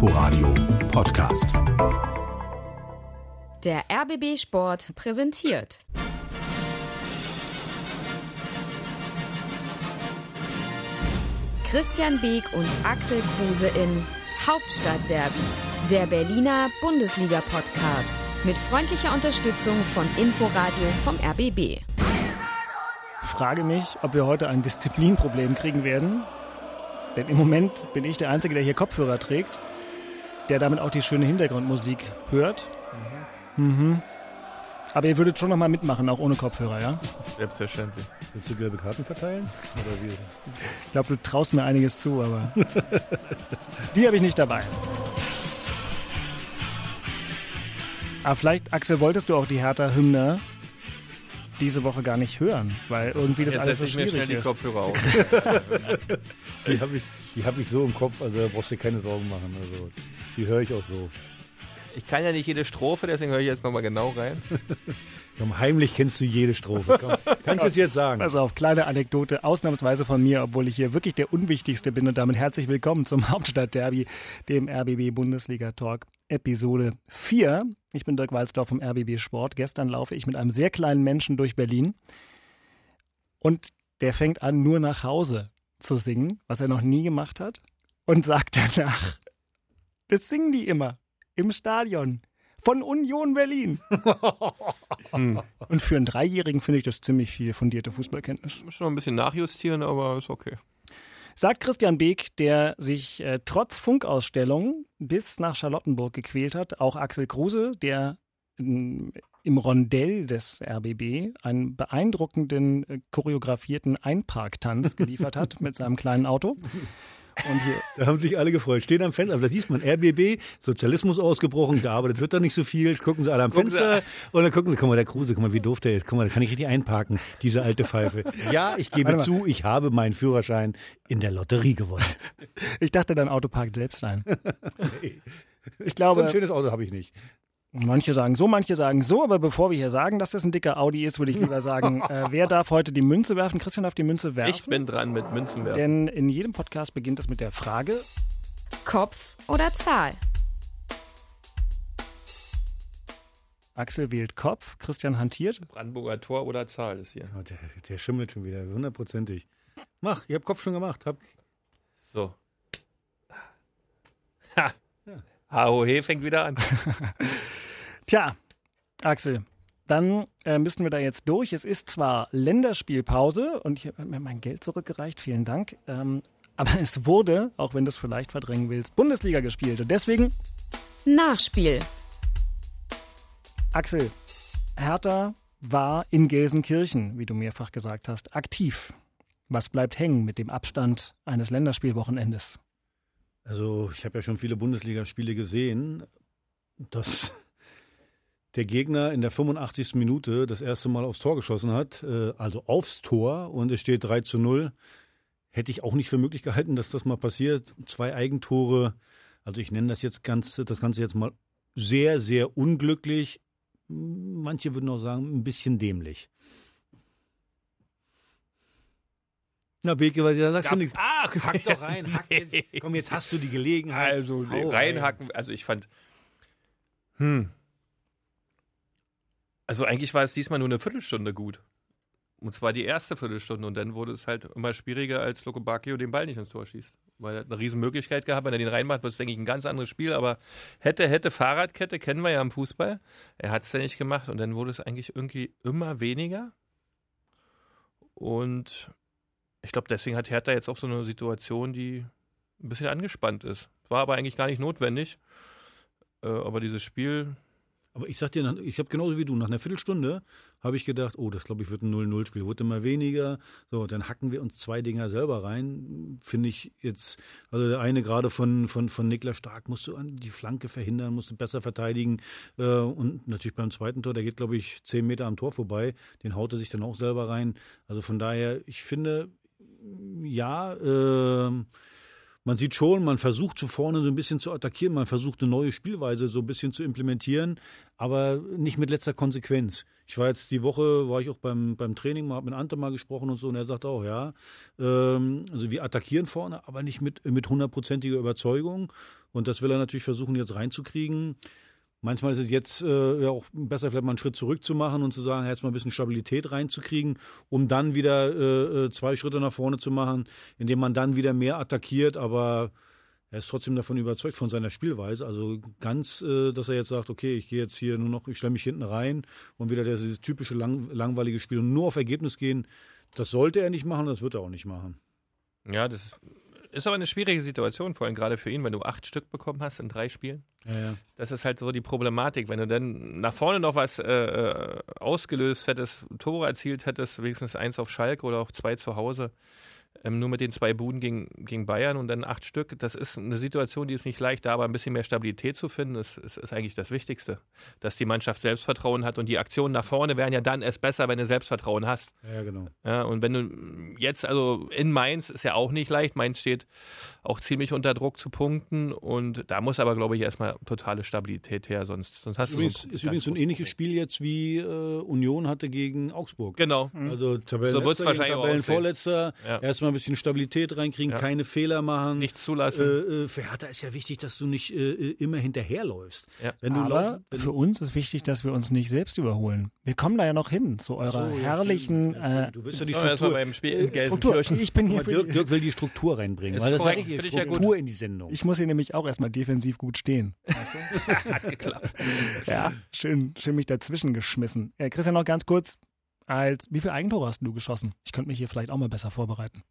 Inforadio Podcast. Der RBB Sport präsentiert. Christian Beek und Axel Kruse in Hauptstadtderby, der Berliner Bundesliga-Podcast mit freundlicher Unterstützung von Inforadio vom RBB. Ich frage mich, ob wir heute ein Disziplinproblem kriegen werden. Denn im Moment bin ich der Einzige, der hier Kopfhörer trägt, der damit auch die schöne Hintergrundmusik hört. Mhm. Mhm. Aber ihr würdet schon noch mal mitmachen, auch ohne Kopfhörer, ja? Selbstverständlich. Willst du gelbe Karten verteilen? Oder wie ist es? Ich glaube, du traust mir einiges zu, aber die habe ich nicht dabei. Aber vielleicht, Axel, wolltest du auch die Hertha-Hymne diese Woche gar nicht hören, weil irgendwie das Jetzt alles so ich mir schwierig schnell die ist. Kopfhörer auf. Die habe ich, die hab ich so im Kopf, also da brauchst du dir keine Sorgen machen. Also, die höre ich auch so. Ich kann ja nicht jede Strophe, deswegen höre ich jetzt nochmal genau rein. Komm, heimlich kennst du jede Strophe. Komm, kannst du es jetzt sagen? Pass auf, kleine Anekdote, ausnahmsweise von mir, obwohl ich hier wirklich der Unwichtigste bin und damit herzlich willkommen zum Hauptstadtderby, dem RBB Bundesliga Talk, Episode 4. Ich bin Dirk Walzdorf vom RBB Sport. Gestern laufe ich mit einem sehr kleinen Menschen durch Berlin und der fängt an, nur nach Hause zu singen, was er noch nie gemacht hat und sagt danach, das singen die immer im Stadion von Union Berlin. Hm. Und für einen Dreijährigen finde ich das ziemlich viel fundierte Fußballkenntnis. Muss schon ein bisschen nachjustieren, aber ist okay. Sagt Christian Beek, der sich äh, trotz Funkausstellung bis nach Charlottenburg gequält hat. Auch Axel Kruse, der ähm, im Rondell des RBB einen beeindruckenden, äh, choreografierten Einparktanz geliefert hat mit seinem kleinen Auto. Und hier, Da haben sich alle gefreut. Stehen am Fenster, aber da siehst man, RBB, Sozialismus ausgebrochen, gearbeitet wird da nicht so viel. Gucken sie alle am Gucken Fenster und dann gucken sie, guck mal, der Kruse, guck mal, wie doof der ist. Guck mal, da kann ich richtig einparken, diese alte Pfeife. Ja, ich gebe Warte mal. zu, ich habe meinen Führerschein in der Lotterie gewonnen. ich dachte, dein Auto parkt selbst ein. Ich So ein glaube, schönes Auto habe ich nicht. Manche sagen so, manche sagen so, aber bevor wir hier sagen, dass das ein dicker Audi ist, würde ich lieber sagen, äh, wer darf heute die Münze werfen? Christian darf die Münze werfen. Ich bin dran mit Münzenwerfen. Denn in jedem Podcast beginnt es mit der Frage, Kopf oder Zahl? Axel wählt Kopf, Christian hantiert. Brandenburger Tor oder Zahl ist hier. Oh, der, der schimmelt schon wieder, hundertprozentig. Mach, ich habe Kopf schon gemacht. Hab, So. Ha. Ahohe fängt wieder an. Tja, Axel, dann äh, müssten wir da jetzt durch. Es ist zwar Länderspielpause und ich habe mir mein Geld zurückgereicht, vielen Dank. Ähm, aber es wurde, auch wenn du es vielleicht verdrängen willst, Bundesliga gespielt. Und deswegen, Nachspiel. Axel, Hertha war in Gelsenkirchen, wie du mehrfach gesagt hast, aktiv. Was bleibt hängen mit dem Abstand eines Länderspielwochenendes? Also, ich habe ja schon viele Bundesligaspiele gesehen, dass der Gegner in der 85. Minute das erste Mal aufs Tor geschossen hat, äh, also aufs Tor und es steht 3 zu 0. Hätte ich auch nicht für möglich gehalten, dass das mal passiert. Zwei Eigentore, also ich nenne das jetzt ganz, das Ganze jetzt mal sehr, sehr unglücklich. Manche würden auch sagen, ein bisschen dämlich. Na, Beke, was da sagst du nichts. Ah, hack doch rein, hack jetzt. Komm, jetzt hast du die Gelegenheit. Also Hau reinhacken, also ich fand. Hm. Also eigentlich war es diesmal nur eine Viertelstunde gut. Und zwar die erste Viertelstunde und dann wurde es halt immer schwieriger, als Luke Bacchio den Ball nicht ins Tor schießt. Weil er hat eine riesen Möglichkeit gehabt, wenn er den reinmacht, wird es, denke ich, ein ganz anderes Spiel. Aber hätte, hätte, Fahrradkette kennen wir ja im Fußball. Er hat es ja nicht gemacht und dann wurde es eigentlich irgendwie immer weniger. Und ich glaube, deswegen hat Hertha jetzt auch so eine Situation, die ein bisschen angespannt ist. War aber eigentlich gar nicht notwendig. Äh, aber dieses Spiel, Aber ich sag dir, ich habe genauso wie du, nach einer Viertelstunde habe ich gedacht, oh, das glaube ich wird ein 0-0-Spiel, wurde immer weniger. So, dann hacken wir uns zwei Dinger selber rein. Finde ich jetzt, also der eine gerade von, von, von Niklas Stark musst du an die Flanke verhindern, musst du besser verteidigen. Äh, und natürlich beim zweiten Tor, der geht, glaube ich, zehn Meter am Tor vorbei. Den haut er sich dann auch selber rein. Also von daher, ich finde, ja, ähm, man sieht schon, man versucht zu vorne so ein bisschen zu attackieren, man versucht eine neue Spielweise so ein bisschen zu implementieren, aber nicht mit letzter Konsequenz. Ich war jetzt die Woche, war ich auch beim, beim Training, mal hab mit Ante mal gesprochen und so, und er sagt auch, ja, ähm, also wir attackieren vorne, aber nicht mit, mit hundertprozentiger Überzeugung. Und das will er natürlich versuchen, jetzt reinzukriegen. Manchmal ist es jetzt äh, auch besser, vielleicht mal einen Schritt zurück zu machen und zu sagen, jetzt mal ein bisschen Stabilität reinzukriegen, um dann wieder äh, äh, zwei Schritte nach vorne zu machen, indem man dann wieder mehr attackiert. Aber er ist trotzdem davon überzeugt von seiner Spielweise. Also ganz, äh, dass er jetzt sagt, okay, ich gehe jetzt hier nur noch, ich stelle mich hinten rein und wieder dieses typische lang, langweilige Spiel und nur auf Ergebnis gehen, das sollte er nicht machen, das wird er auch nicht machen. Ja, das ist aber eine schwierige Situation, vor allem gerade für ihn, wenn du acht Stück bekommen hast in drei Spielen. Ja, ja. Das ist halt so die Problematik. Wenn du dann nach vorne noch was äh, äh ausgelöst hättest, Tore erzielt hättest, wenigstens eins auf Schalke oder auch zwei zu Hause, ähm, nur mit den zwei Buden gegen, gegen Bayern und dann acht Stück. Das ist eine Situation, die ist nicht leicht, da aber ein bisschen mehr Stabilität zu finden, ist, ist, ist eigentlich das Wichtigste. Dass die Mannschaft Selbstvertrauen hat und die Aktionen nach vorne wären ja dann erst besser, wenn du Selbstvertrauen hast. Ja, genau. Ja, und wenn du jetzt, also in Mainz ist ja auch nicht leicht. Mainz steht auch ziemlich unter Druck zu punkten und da muss aber, glaube ich, erstmal totale Stabilität her, sonst, sonst hast übrigens, du. So ist übrigens so ein ähnliches Spiel jetzt wie äh, Union hatte gegen Augsburg. Genau. Also Tabellenletzter, so wahrscheinlich Tabellenvorletzter, Ja. erstmal ein bisschen Stabilität reinkriegen, Ja. keine Fehler machen. Nichts zulassen. Äh, äh, für Hertha ist ja wichtig, dass du nicht äh, äh, immer hinterherläufst. Ja. Wenn du Aber wenn für uns ist wichtig, dass wir uns nicht selbst überholen. Wir kommen da ja noch hin, zu eurer So, herrlichen. Ja, äh, du wirst ja die Struktur. beim Spiel in Struktur. Gelsenkirchen. Ich bin hier mal, für Dirk, Dirk will die Struktur reinbringen. Weil das korrekt, sage ich, ich ja gut. Struktur in die Sendung. Ich muss hier nämlich auch erstmal defensiv gut stehen. Hat geklappt. Ja, schön, schön mich dazwischen geschmissen. Äh, Christian, noch ganz kurz. Als, wie viele Eigentore hast du geschossen? Ich könnte mich hier vielleicht auch mal besser vorbereiten.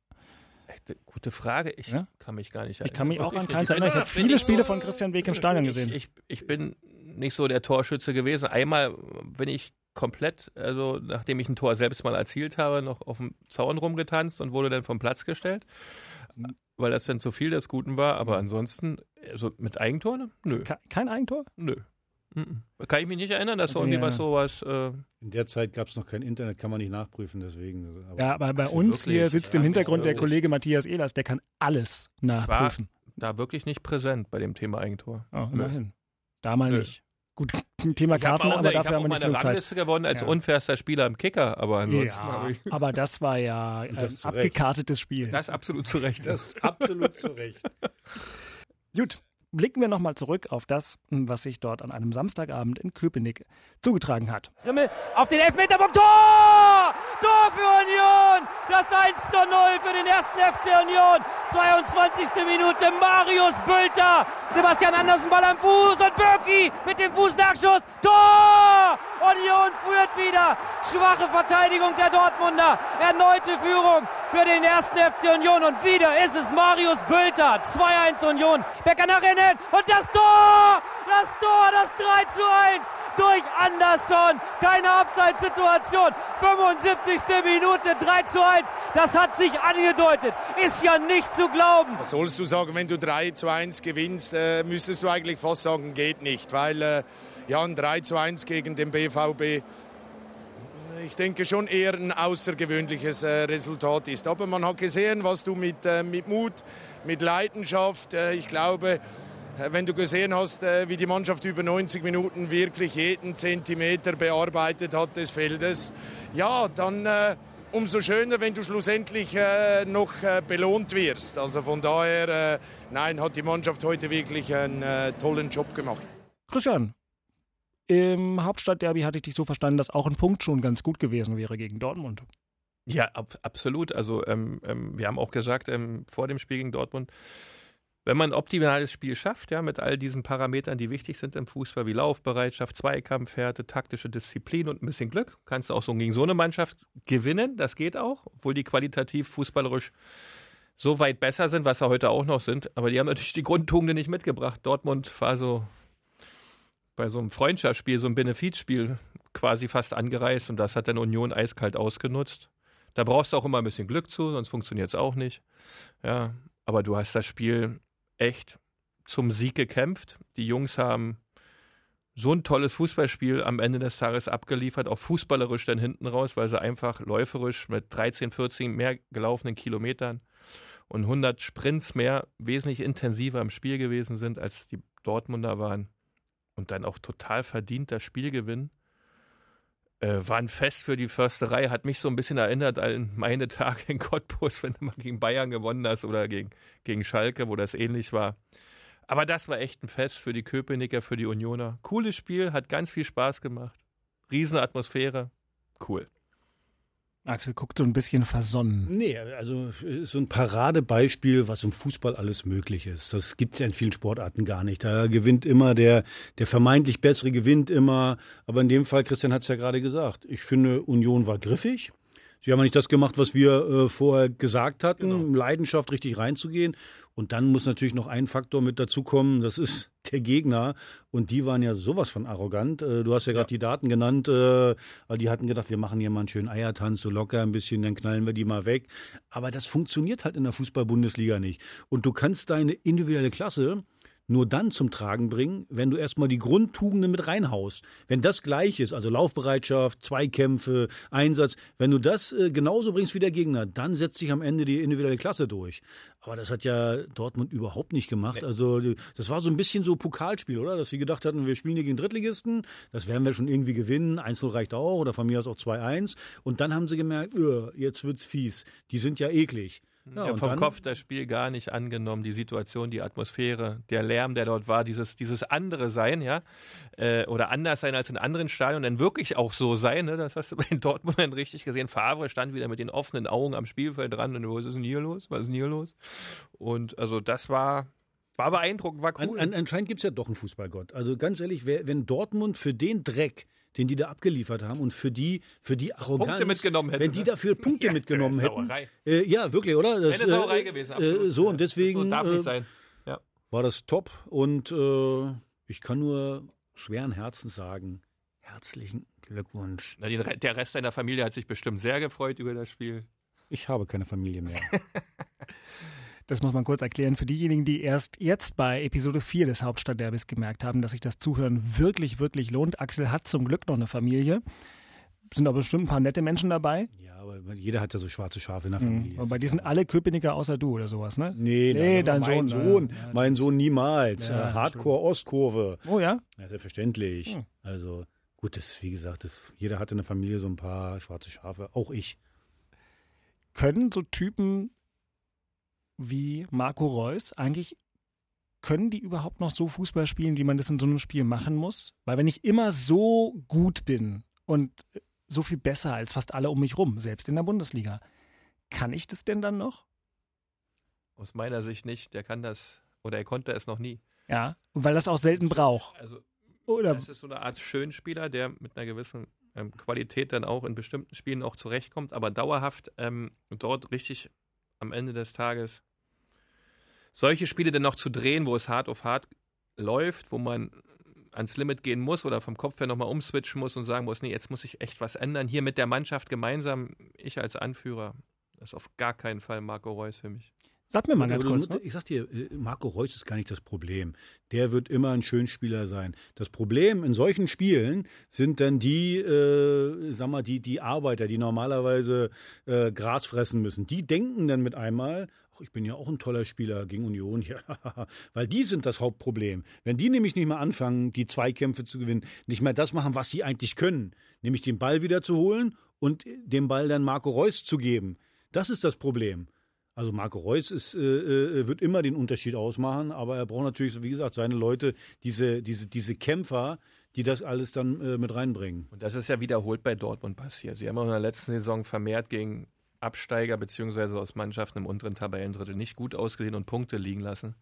Echt eine Gute Frage. Ich Ja? kann mich gar nicht Ich kann mich auch an keins erinnern. Ich habe viele ich Spiele so- von Christian Weg im Stadion gesehen. Ich, ich, ich bin nicht so der Torschütze gewesen. Einmal bin ich komplett, also nachdem ich ein Tor selbst mal erzielt habe, noch auf dem Zaun rumgetanzt und wurde dann vom Platz gestellt, weil das dann zu viel des Guten war. Aber ansonsten, also mit Eigentor, nö, Ke- Kein Eigentor? nö. Mhm. Kann ich mich nicht erinnern, dass Also, irgendwie ja. was sowas. Äh, In der Zeit gab es noch kein Internet, kann man nicht nachprüfen, deswegen. Aber Ja, aber bei Also uns hier wirklich, sitzt ja, im Hintergrund der. Kollege Matthias Ehlers, der kann alles nachprüfen. da wirklich nicht präsent bei dem Thema Eigentor. Oh, immerhin. Da mal Nö. nicht. Gut, Thema Ich habe Karten, aber eine, ich dafür hab haben wir nicht genug Zeit. Rangliste gewonnen als Ja. unfairster Spieler im Kicker, aber ansonsten habe ich Ja, aber das war ja ein zu Recht. abgekartetes Spiel. das absolut zu Recht. das ist absolut zu Recht. Gut, blicken wir nochmal zurück auf das, was sich dort an einem Samstagabend in Köpenick zugetragen hat. Trimmel auf den Elfmeterpunkt. Tor! Tor für Union! Das 1 zu 0 für den ersten FC Union. 22. Minute Marius Bülter. Sebastian Andersen Ball am Fuß und Birki mit dem Fußnachschuss. Tor! Union führt wieder. Schwache Verteidigung der Dortmunder. Erneute Führung für den ersten FC Union. Und wieder ist es Marius Bülter. 2-1 Union. Becker nach innen. Und das Tor! Das Tor, das 3 zu 1 durch Anderson. Keine Abseitssituation. 75. Minute 3 zu 1. Das hat sich angedeutet. Ist ja nicht zu glauben. Was sollst du sagen, wenn du 3 zu 1 gewinnst, äh, müsstest du eigentlich fast sagen, geht nicht, weil äh, ja, ein 3 zu 1 gegen den BVB, ich denke schon eher ein außergewöhnliches äh, Resultat ist. Aber man hat gesehen, was du mit, äh, mit Mut, mit Leidenschaft, äh, ich glaube, wenn du gesehen hast, äh, wie die Mannschaft über 90 Minuten wirklich jeden Zentimeter bearbeitet hat des Feldes, ja, dann äh, umso schöner, wenn du schlussendlich äh, noch äh, belohnt wirst. Also von daher, äh, nein, hat die Mannschaft heute wirklich einen äh, tollen Job gemacht. Christian, im Hauptstadtderby hatte ich dich so verstanden, dass auch ein Punkt schon ganz gut gewesen wäre gegen Dortmund. Ja, ab, absolut. Also ähm, ähm, wir haben auch gesagt ähm, vor dem Spiel gegen Dortmund, wenn man ein optimales Spiel schafft, ja, mit all diesen Parametern, die wichtig sind im Fußball, wie Laufbereitschaft, Zweikampfhärte, taktische Disziplin und ein bisschen Glück, kannst du auch so gegen so eine Mannschaft gewinnen. Das geht auch, obwohl die qualitativ fußballerisch so weit besser sind, was sie heute auch noch sind. Aber die haben natürlich die Grundtugenden nicht mitgebracht. Dortmund war so bei so einem Freundschaftsspiel, so einem Benefizspiel quasi fast angereist und das hat dann Union eiskalt ausgenutzt. Da brauchst du auch immer ein bisschen Glück zu, sonst funktioniert es auch nicht. Ja, aber du hast das Spiel echt zum Sieg gekämpft. Die Jungs haben so ein tolles Fußballspiel am Ende des Tages abgeliefert, auch fußballerisch dann hinten raus, weil sie einfach läuferisch mit 13, 14 mehr gelaufenen Kilometern und 100 Sprints mehr wesentlich intensiver im Spiel gewesen sind, als die Dortmunder waren. Und dann auch total verdient das Spielgewinn. Äh, war ein Fest für die Försterei, hat mich so ein bisschen erinnert an meine Tage in Cottbus, wenn du mal gegen Bayern gewonnen hast oder gegen, gegen Schalke, wo das ähnlich war. Aber das war echt ein Fest für die Köpenicker, für die Unioner. Cooles Spiel, hat ganz viel Spaß gemacht. Riesenatmosphäre. Cool. Axel guckt so ein bisschen versonnen. Nee, also ist so ein Paradebeispiel, was im Fußball alles möglich ist. Das gibt es ja in vielen Sportarten gar nicht. Da gewinnt immer der, der vermeintlich Bessere gewinnt immer. Aber in dem Fall, Christian hat es ja gerade gesagt, ich finde, Union war griffig. Sie haben ja nicht das gemacht, was wir äh, vorher gesagt hatten, Genau. Leidenschaft richtig reinzugehen. Und dann muss natürlich noch ein Faktor mit dazukommen, das ist der Gegner. Und die waren ja sowas von arrogant. Äh, du hast ja gerade die Daten genannt. Äh, weil die hatten gedacht, wir machen hier mal einen schönen Eiertanz, so locker ein bisschen, dann knallen wir die mal weg. Aber das funktioniert halt in der Fußball-Bundesliga nicht. Und du kannst deine individuelle Klasse nur dann zum Tragen bringen, wenn du erstmal die Grundtugenden mit reinhaust. Wenn das gleich ist, also Laufbereitschaft, Zweikämpfe, Einsatz, wenn du das äh, genauso bringst wie der Gegner, dann setzt sich am Ende die individuelle Klasse durch. Aber das hat ja Dortmund überhaupt nicht gemacht. Also das war so ein bisschen so Pokalspiel, oder? Dass sie gedacht hatten, wir spielen hier gegen Drittligisten, das werden wir schon irgendwie gewinnen. 1-0 reicht auch oder von mir aus auch 2-1. Und dann haben sie gemerkt, öh, jetzt wird's fies. Die sind ja eklig. Ja, Ja, vom dann- Kopf das Spiel gar nicht angenommen, die Situation, die Atmosphäre, der Lärm, der dort war, dieses, dieses andere Sein, ja, äh, oder anders sein als in anderen Stadien, dann wirklich auch so sein, ne? das hast du bei den Dortmundern richtig gesehen. Favre stand wieder mit den offenen Augen am Spielfeld dran und was ist denn hier los? Was ist denn hier los? Und also das war, war beeindruckend, war cool. An, an, anscheinend gibt es ja doch einen Fußballgott. Also ganz ehrlich, wer, wenn Dortmund für den Dreck, den die da abgeliefert haben und für die, für die Arroganz, Punkte mitgenommen hätte, wenn die dafür Punkte Ja, mitgenommen hätten, Sauerei. äh, ja wirklich, oder? Das, Eine Sauerei äh, gewesen, äh, absolut. so Ja, und deswegen So darf äh, nicht sein. war das top und äh, ich kann nur schweren Herzens sagen, herzlichen Glückwunsch. Na, die, der Rest deiner Familie hat sich bestimmt sehr gefreut über das Spiel. Ich habe keine Familie mehr. Das muss man kurz erklären für diejenigen, die erst jetzt bei Episode 4 des Hauptstadtderbys gemerkt haben, dass sich das Zuhören wirklich, wirklich lohnt. Axel hat zum Glück noch eine Familie. Sind aber bestimmt ein paar nette Menschen dabei. ja, aber jeder hat ja so schwarze Schafe in der Mhm. Familie. Aber die sind alle Köpenicker außer du oder sowas, ne? Nee, Nee, dein mein Sohn, Sohn, ja, mein Sohn niemals. Ja, äh, Hardcore-Ostkurve. Oh ja? Ja, selbstverständlich. Hm. Also gut, das, wie gesagt, das, jeder hatte in der Familie so ein paar schwarze Schafe, auch ich. Können so Typen wie Marco Reus eigentlich, können die überhaupt noch so Fußball spielen, wie man das in so einem Spiel machen muss? Weil wenn ich immer so gut bin und so viel besser als fast alle um mich rum, selbst in der Bundesliga, kann ich das denn dann noch? Aus meiner Sicht nicht. Der kann das oder er konnte es noch nie. Ja, weil das auch selten braucht. Also Oder das ist so eine Art Schönspieler, der mit einer gewissen ähm, Qualität dann auch in bestimmten Spielen auch zurechtkommt, aber dauerhaft ähm, dort richtig am Ende des Tages solche Spiele dann noch zu drehen, wo es hart auf hart läuft, wo man ans Limit gehen muss oder vom Kopf her nochmal umswitchen muss und sagen muss, nee, jetzt muss ich echt was ändern. Hier mit der Mannschaft gemeinsam, ich als Anführer, das ist auf gar keinen Fall Marco Reus für mich. Sag mir mal ganz kurz. Ne? Ich sag dir, äh, Marco Reus ist gar nicht das Problem. Der wird immer ein Schönspieler sein. Das Problem in solchen Spielen sind dann die, äh, sag mal, die, die Arbeiter, die normalerweise äh, Gras fressen müssen. Die denken dann mit einmal, ach, ich bin ja auch ein toller Spieler gegen Union. Ja, weil die sind das Hauptproblem. Wenn die nämlich nicht mehr anfangen, die Zweikämpfe zu gewinnen, nicht mehr das machen, was sie eigentlich können, nämlich den Ball wieder zu holen und den Ball dann Marco Reus zu geben. Das ist das Problem. Also Marco Reus ist, äh, äh, wird immer den Unterschied ausmachen, aber er braucht natürlich, wie gesagt, seine Leute, diese, diese, diese Kämpfer, die das alles dann äh, mit reinbringen. Und das ist ja wiederholt bei Dortmund passiert. Sie haben auch in der letzten Saison vermehrt gegen Absteiger beziehungsweise aus Mannschaften im unteren Tabellendrittel nicht gut ausgesehen und Punkte liegen lassen.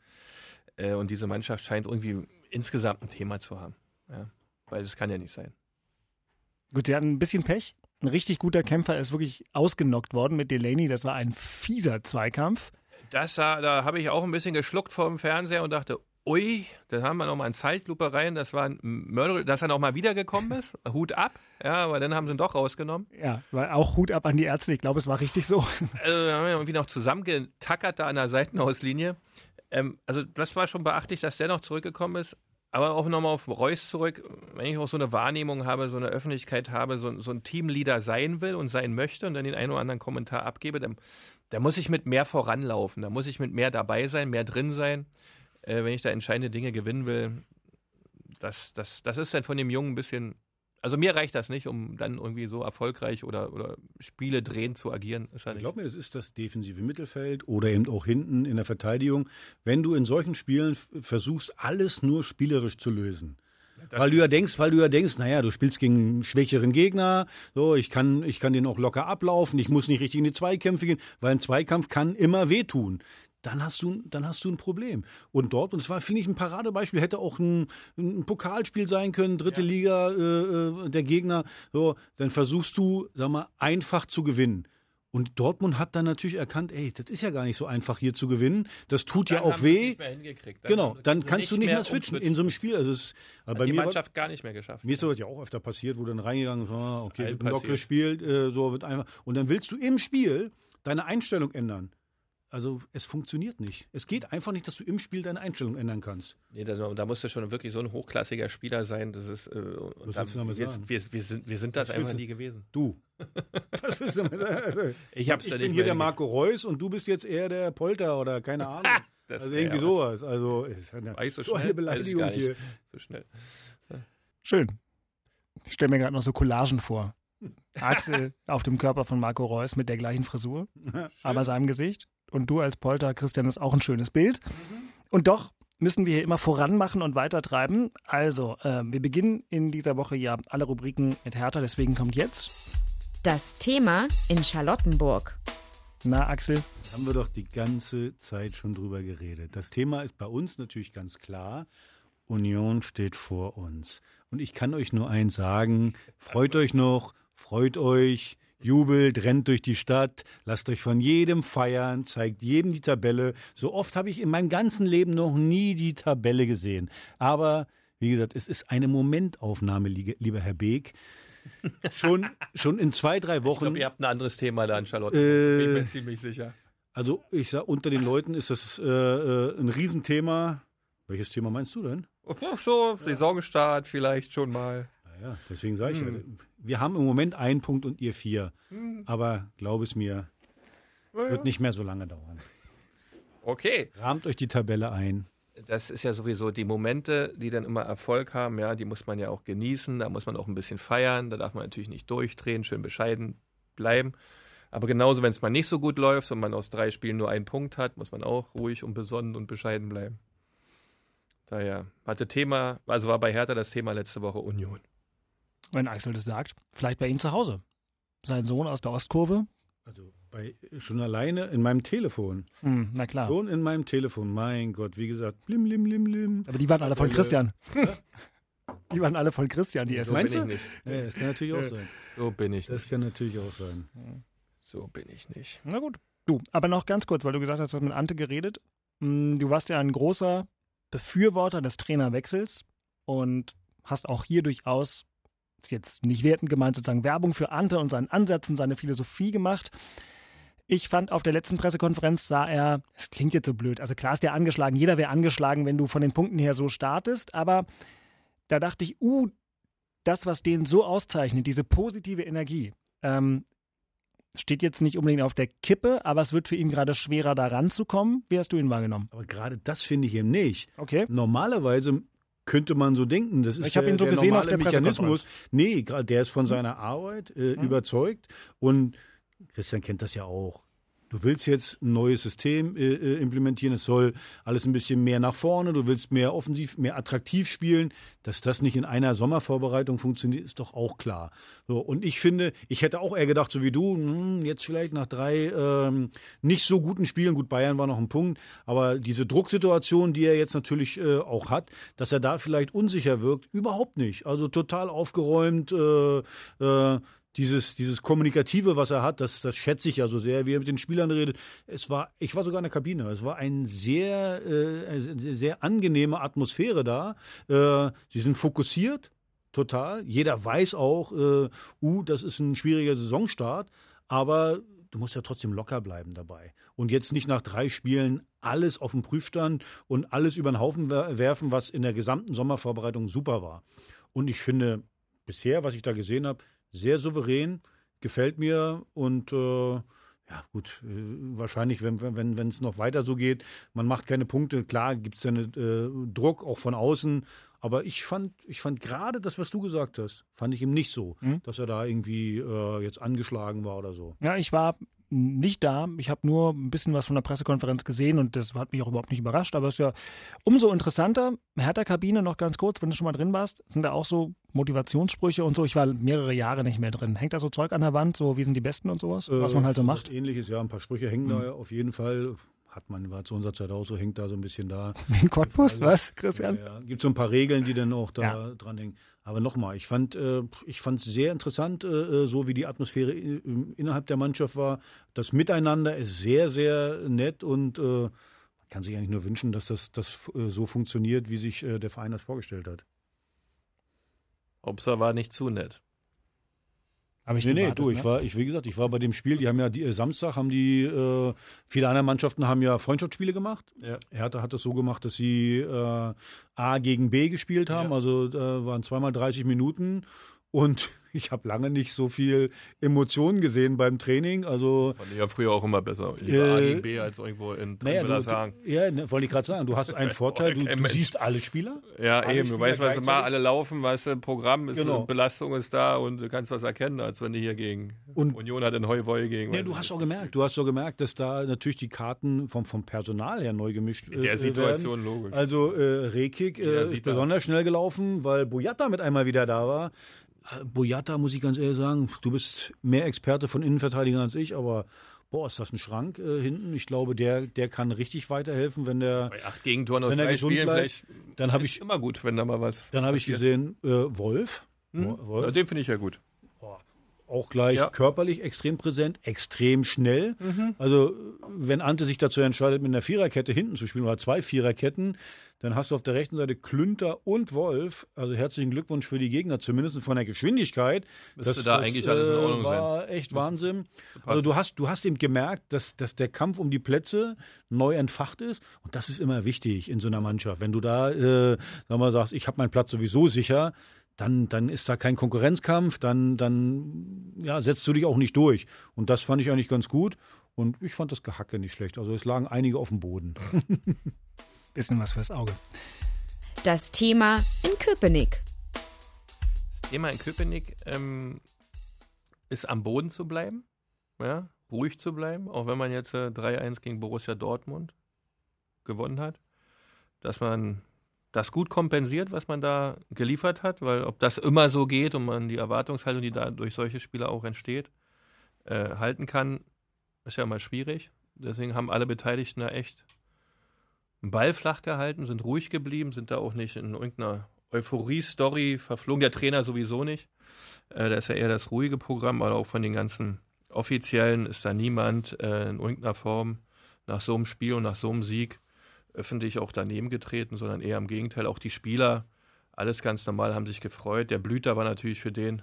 Äh, Und diese Mannschaft scheint irgendwie insgesamt ein Thema zu haben. Ja. Weil das kann ja nicht sein. Gut, sie hatten ein bisschen Pech. Ein richtig guter Kämpfer ist wirklich ausgenockt worden mit Delaney. Das war ein fieser Zweikampf. Das, sah- da habe ich auch ein bisschen geschluckt vor dem Fernseher und dachte, ui, da haben wir nochmal eine Zeitlupe rein. Das war ein Mörder, dass er nochmal wiedergekommen ist. Hut ab. Ja, aber dann haben sie ihn doch rausgenommen. Ja, war auch Hut ab an die Ärzte. Ich glaube, es war richtig so. Also, wir haben irgendwie noch zusammengetackert da an der Seitenauslinie. Ähm, also, das war schon beachtlich, dass der noch zurückgekommen ist. Aber auch nochmal auf Reus zurück. Wenn ich auch so eine Wahrnehmung habe, so eine Öffentlichkeit habe, so, so ein Teamleader sein will und sein möchte und dann den einen oder anderen Kommentar abgebe, dann, da muss ich mit mehr voranlaufen. Da muss ich mit mehr dabei sein, mehr drin sein. Äh, wenn ich da entscheidende Dinge gewinnen will, das, das, das ist dann von dem Jungen ein bisschen Also mir reicht das nicht, um dann irgendwie so erfolgreich oder, oder Spiele drehen zu agieren. Ist ja Ich glaube mir, das ist das defensive Mittelfeld oder eben auch hinten in der Verteidigung. Wenn du in solchen Spielen versuchst, alles nur spielerisch zu lösen. Weil du ja denkst, weil du ja denkst, naja, du spielst gegen einen schwächeren Gegner, so, ich kann, ich kann den auch locker ablaufen, ich muss nicht richtig in die Zweikämpfe gehen, weil ein Zweikampf kann immer wehtun. Dann hast du, dann hast du ein Problem. Und dort, und es war, finde ich, ein Paradebeispiel, hätte auch ein, ein Pokalspiel sein können, dritte Liga, äh, äh, der Gegner, so, dann versuchst du, sag mal, einfach zu gewinnen. Und Dortmund hat dann natürlich erkannt, ey, das ist ja gar nicht so einfach hier zu gewinnen. Das tut ja auch weh. nicht mehr. Dann Genau, dann kannst du nicht mehr switchen umswitchen. in so einem Spiel. Also es, also Hat bei die mir, war, Mannschaft gar nicht mehr geschafft. mir ist sowas ja auch öfter passiert, wo dann reingegangen ist, ah, okay, wird ein lockeres. Spiel, äh, so wird einfach. Und dann willst du im Spiel deine Einstellung ändern. Also es funktioniert nicht. Es geht einfach nicht, dass du im Spiel deine Einstellung ändern kannst. Nee, da, da musst du schon wirklich so ein hochklassiger Spieler sein. Das ist, äh, und Was da- willst du damit wir, sagen? wir, wir, sind, wir sind das Was einfach nie gewesen. Du. Was willst du damit sagen? Also, Ich hab's ich ja bin nicht hier der Marco Reus und du bist jetzt eher der Polter oder keine Ahnung. Das also irgendwie ja sowas. Also ist eine, so so schnell, eine Beleidigung hier. So schnell. Schön. Ich stelle mir gerade noch so Collagen vor. Axel auf dem Körper von Marco Reus mit der gleichen Frisur, aber seinem Gesicht. Und du als Polter, Christian, ist auch ein schönes Bild. Und doch müssen wir hier immer voranmachen und weitertreiben. Also, äh, wir beginnen in dieser Woche ja alle Rubriken mit Hertha, deswegen kommt jetzt. Das Thema in Charlottenburg. Na, Axel, haben wir doch die ganze Zeit schon drüber geredet. Das Thema ist bei uns natürlich ganz klar. Union steht vor uns. Und ich kann euch nur eins sagen, freut euch noch, freut euch, jubelt, rennt durch die Stadt, lasst euch von jedem feiern, zeigt jedem die Tabelle. So oft habe ich in meinem ganzen Leben noch nie die Tabelle gesehen. Aber wie gesagt, es ist eine Momentaufnahme, lie- lieber Herr Beek. Schon, schon in zwei, drei Ich Wochen. glaube, ihr habt ein anderes Thema da in Charlotte. Äh, Bin mir ziemlich sicher. Also ich sag, unter den Leuten ist das äh, äh, ein Riesenthema. Welches Thema meinst du denn? So, Saisonstart vielleicht schon mal. Naja, deswegen sage ich ja, Hm. Wir haben im Moment einen Punkt und ihr vier. Aber glaub es mir, wird nicht mehr so lange dauern. Okay. Rahmt euch die Tabelle ein. Das ist ja sowieso die Momente, die dann immer Erfolg haben, ja, die muss man ja auch genießen, da muss man auch ein bisschen feiern, da darf man natürlich nicht durchdrehen, schön bescheiden bleiben. Aber genauso, wenn es mal nicht so gut läuft und man aus drei Spielen nur einen Punkt hat, muss man auch ruhig und besonnen und bescheiden bleiben. Daher hatte Thema, also war bei Hertha das Thema letzte Woche Union. Wenn Axel das sagt, vielleicht bei ihm zu Hause. Sein Sohn aus der Ostkurve. Also bei, schon alleine in meinem Telefon. Hm, na klar. Schon in meinem Telefon. Mein Gott, wie gesagt, blim, blim, blim, blim. Aber die waren alle von Tabelle. Christian. die waren alle von Christian, die So ersten. Meinst bin du? ich nicht. Ja, das kann natürlich auch Äh. sein. So bin ich Das nicht. kann natürlich auch sein. So bin ich nicht. Na gut. Du, aber noch ganz kurz, weil du gesagt hast, du hast mit Ante geredet. Hm, Du warst ja ein großer Befürworter des Trainerwechsels und hast auch hier durchaus, jetzt nicht wertend gemeint, sozusagen Werbung für Ante und seinen Ansätzen, seine Philosophie gemacht. Ich fand auf der letzten Pressekonferenz sah er, es klingt jetzt so blöd, also klar ist der angeschlagen, jeder wäre angeschlagen, wenn du von den Punkten her so startest, aber da dachte ich, uh, das, was den so auszeichnet, diese positive Energie, ähm, steht jetzt nicht unbedingt auf der Kippe, aber es wird für ihn gerade schwerer, da ranzukommen. Wie hast du ihn wahrgenommen? Aber gerade das finde ich eben nicht. Okay. Normalerweise könnte man so denken, das ist Ich habe der, ihn so der gesehen auf normale der Mechanismus. Nee, der ist von seiner Arbeit äh, Hm. überzeugt und Christian kennt das ja auch. Du willst jetzt ein neues System äh, äh, implementieren, es soll alles ein bisschen mehr nach vorne, du willst mehr offensiv, mehr attraktiv spielen. Dass das nicht in einer Sommervorbereitung funktioniert, ist doch auch klar. So, und ich finde, ich hätte auch eher gedacht, so wie du, hm, jetzt vielleicht nach drei ähm, nicht so guten Spielen, gut, Bayern war noch ein Punkt, aber diese Drucksituation, die er jetzt natürlich äh, auch hat, dass er da vielleicht unsicher wirkt, überhaupt nicht. Also total aufgeräumt, äh, äh, dieses, dieses Kommunikative, was er hat, das, das schätze ich ja so sehr, wie er mit den Spielern redet. Es war, ich war sogar in der Kabine. Es war ein sehr, äh, eine sehr, angenehme Atmosphäre da. Äh, sie sind fokussiert, total. Jeder weiß auch, äh, uh, das ist ein schwieriger Saisonstart, aber du musst ja trotzdem locker bleiben dabei. Und jetzt nicht nach drei Spielen alles auf den Prüfstand und alles über den Haufen wer- werfen, was in der gesamten Sommervorbereitung super war. Und ich finde bisher, was ich da gesehen habe, sehr souverän, gefällt mir und äh, ja, gut, äh, wahrscheinlich, wenn es wenn, wenn, noch weiter so geht, man macht keine Punkte, klar gibt es ja einen äh, Druck auch von außen, aber ich fand, ich fand gerade das, was du gesagt hast, fand ich ihm nicht so, mhm. dass er da irgendwie äh, jetzt angeschlagen war oder so. Ja, ich war nicht da. Ich habe nur ein bisschen was von der Pressekonferenz gesehen und das hat mich auch überhaupt nicht überrascht. Aber es ist ja umso interessanter. Hertha-Kabine noch ganz kurz, wenn du schon mal drin warst, sind da auch so Motivationssprüche und so. Ich war mehrere Jahre nicht mehr drin. Hängt da so Zeug an der Wand, so wie sind die Besten und sowas, was man halt so macht? Ähnliches, ja, ein paar Sprüche hängen mhm. da auf jeden Fall hat man, war zu unserer Zeit auch so, hängt da so ein bisschen da. In Cottbus, was, Christian? Ja, gibt so ein paar Regeln, die dann auch da ja. dran hängen. Aber nochmal, ich fand äh, ich es sehr interessant, äh, äh so wie die Atmosphäre innerhalb der Mannschaft war. Das Miteinander ist sehr, sehr nett und äh, man kann sich eigentlich nur wünschen, dass das, das so funktioniert, wie sich der Verein das vorgestellt hat. Obser war nicht zu nett. Hab ich nee, gewartet, nee, du, ich ne? war, ich, wie gesagt, ich war bei dem Spiel, die haben ja die, äh, Samstag haben die, äh, viele andere Mannschaften haben ja Freundschaftsspiele gemacht. Ja. Hertha hat das so gemacht, dass sie äh, A gegen B gespielt haben, ja. also äh, waren zweimal 30 Minuten und ich habe lange nicht so viel Emotionen gesehen beim Training. Also fand ich ja früher auch immer besser. Lieber äh, A B als irgendwo in naja, du, sagen. Ja, ne, wollte ich gerade sagen. Du hast einen Vorteil. Du, du siehst alle Spieler. Ja, alle eben. Spieler du weißt, was immer alle laufen, weißt du, Programm ist, genau. Belastung ist da und du kannst was erkennen, als wenn du hier gegen und, Union hat in Heuwoi gegen. Ja, du hast auch gemerkt. Du hast so gemerkt, dass da natürlich die Karten vom, vom Personal her neu gemischt werden. In der äh, Situation werden. logisch. Also äh, Rekik äh, ist besonders schnell gelaufen, weil Boyata mit einmal wieder da war. Boyata, muss ich ganz ehrlich sagen, du bist mehr Experte von Innenverteidigern als ich, aber boah, ist das ein Schrank äh, hinten. Ich glaube, der, der kann richtig weiterhelfen, wenn der. Bei acht Gegentoren aus drei Spielen bleibt, vielleicht. Dann habe ich immer gut, wenn da mal was. Dann habe ich gesehen, äh, Wolf. Hm? Wolf. Ja, den finde ich ja gut. Auch gleich ja. körperlich extrem präsent, extrem schnell. Mhm. Also, wenn Ante sich dazu entscheidet, mit einer Viererkette hinten zu spielen oder zwei Viererketten, dann hast du auf der rechten Seite Klünter und Wolf. Also herzlichen Glückwunsch für die Gegner, zumindest von der Geschwindigkeit. Müsste das, da das, eigentlich alles in Ordnung war sein. echt Wahnsinn. Also du hast, du hast eben gemerkt, dass, dass der Kampf um die Plätze neu entfacht ist. Und das ist immer wichtig in so einer Mannschaft. Wenn du da, äh, sag mal, sagst, ich habe meinen Platz sowieso sicher, dann, dann ist da kein Konkurrenzkampf, dann, dann ja, setzt du dich auch nicht durch. Und das fand ich eigentlich ganz gut. Und ich fand das Gehacke nicht schlecht. Also es lagen einige auf dem Boden. Bisschen was fürs Auge. Das Thema in Köpenick. Das Thema in Köpenick ähm, ist am Boden zu bleiben, ja, ruhig zu bleiben, auch wenn man jetzt äh, 3-1 gegen Borussia Dortmund gewonnen hat, dass man das gut kompensiert, was man da geliefert hat, weil ob das immer so geht und man die Erwartungshaltung, die da durch solche Spiele auch entsteht, äh, halten kann, ist ja immer schwierig. Deswegen haben alle Beteiligten da echt Ball flach gehalten, sind ruhig geblieben, sind da auch nicht in irgendeiner Euphorie-Story verflogen. Der Trainer sowieso nicht. Äh, da ist ja eher das ruhige Programm, aber auch von den ganzen Offiziellen ist da niemand äh, in irgendeiner Form nach so einem Spiel und nach so einem Sieg öffentlich auch daneben getreten, sondern eher im Gegenteil. Auch die Spieler, alles ganz normal, haben sich gefreut. Der Blüter war natürlich für den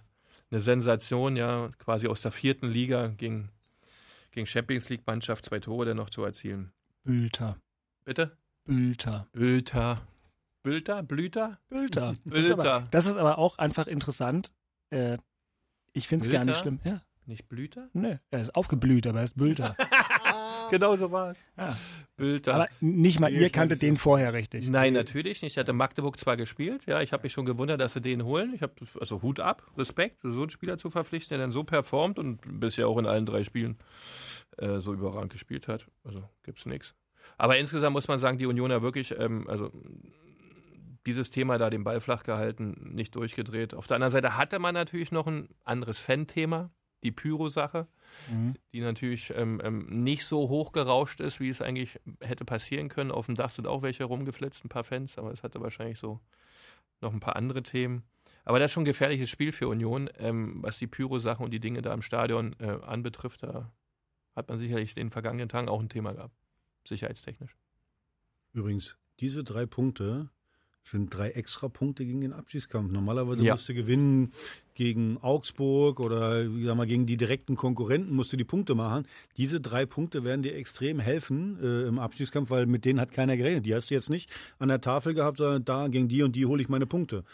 eine Sensation, ja, quasi aus der vierten Liga gegen, gegen Champions League-Mannschaft zwei Tore dennoch zu erzielen. Blüter. Bitte? Bülter. Bülter. Bülter? Blüter? Bülter. Bülter. Das ist aber, das ist aber auch einfach interessant. Äh, ich finde es gar nicht schlimm. Ja. Nicht Blüter? Nee, er ist aufgeblüht, aber er ist Bülter. genau so war es. Ja. Bülter. Aber nicht mal ihr kanntet den vorher richtig. Nein, natürlich nicht. Ich hatte Magdeburg zwar gespielt, ja, ich habe mich schon gewundert, dass sie den holen. Ich habe also Hut ab, Respekt, so einen Spieler zu verpflichten, der dann so performt und bisher auch in allen drei Spielen äh, so überragend gespielt hat. Also gibt's nichts. Aber insgesamt muss man sagen, die Union ja wirklich, ähm, also dieses Thema da den Ball flach gehalten, nicht durchgedreht. Auf der anderen Seite hatte man natürlich noch ein anderes Fan-Thema, die Pyro-Sache, mhm. die natürlich ähm, ähm, nicht so hoch gerauscht ist, wie es eigentlich hätte passieren können. Auf dem Dach sind auch welche rumgeflitzt, ein paar Fans, aber es hatte wahrscheinlich so noch ein paar andere Themen. Aber das ist schon ein gefährliches Spiel für Union, ähm, was die Pyro-Sachen und die Dinge da im Stadion äh, anbetrifft. Da hat man sicherlich in den vergangenen Tagen auch ein Thema gehabt sicherheitstechnisch. Übrigens, diese drei Punkte sind drei extra Punkte gegen den Abschiedskampf. Normalerweise ja. musst du gewinnen gegen Augsburg oder sag mal, gegen die direkten Konkurrenten musst du die Punkte machen. Diese drei Punkte werden dir extrem helfen äh, im Abschiedskampf, weil mit denen hat keiner gerechnet. Die hast du jetzt nicht an der Tafel gehabt, sondern da gegen die und die hole ich meine Punkte.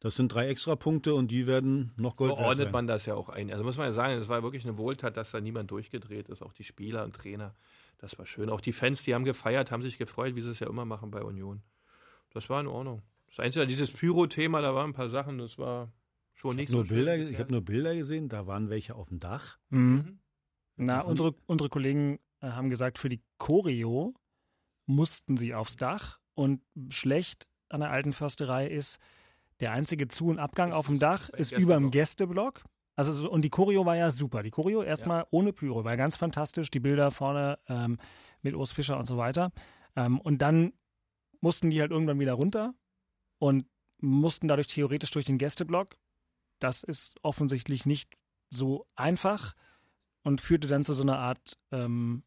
Das sind drei Extrapunkte und die werden noch Gold So ordnet sein. man das ja auch ein. Also muss man ja sagen, es war wirklich eine Wohltat, dass da niemand durchgedreht ist, auch die Spieler und Trainer. Das war schön. Auch die Fans, die haben gefeiert, haben sich gefreut, wie sie es ja immer machen bei Union. Das war in Ordnung. Das Einzige, dieses Pyro-Thema, da waren ein paar Sachen, das war schon nicht Ich habe so nur, Bilder, schön. ich hab nur Bilder gesehen, da waren welche auf dem Dach. Mhm. Mhm. Na, unsere, unsere Kollegen äh, haben gesagt, für die Choreo mussten sie aufs Dach und schlecht an der alten Försterei ist, der einzige Zu- und Abgang auf dem Dach ist über dem Gästeblock. Also, so- und die Choreo war ja super. Die Choreo erstmal ohne Pyro, war ganz fantastisch. Die Bilder vorne ähm, mit Urs Fischer und so weiter. Ähm, und dann mussten die halt irgendwann wieder runter und mussten dadurch theoretisch durch den Gästeblock. Das ist offensichtlich nicht so einfach und führte dann zu so einer Art ähm,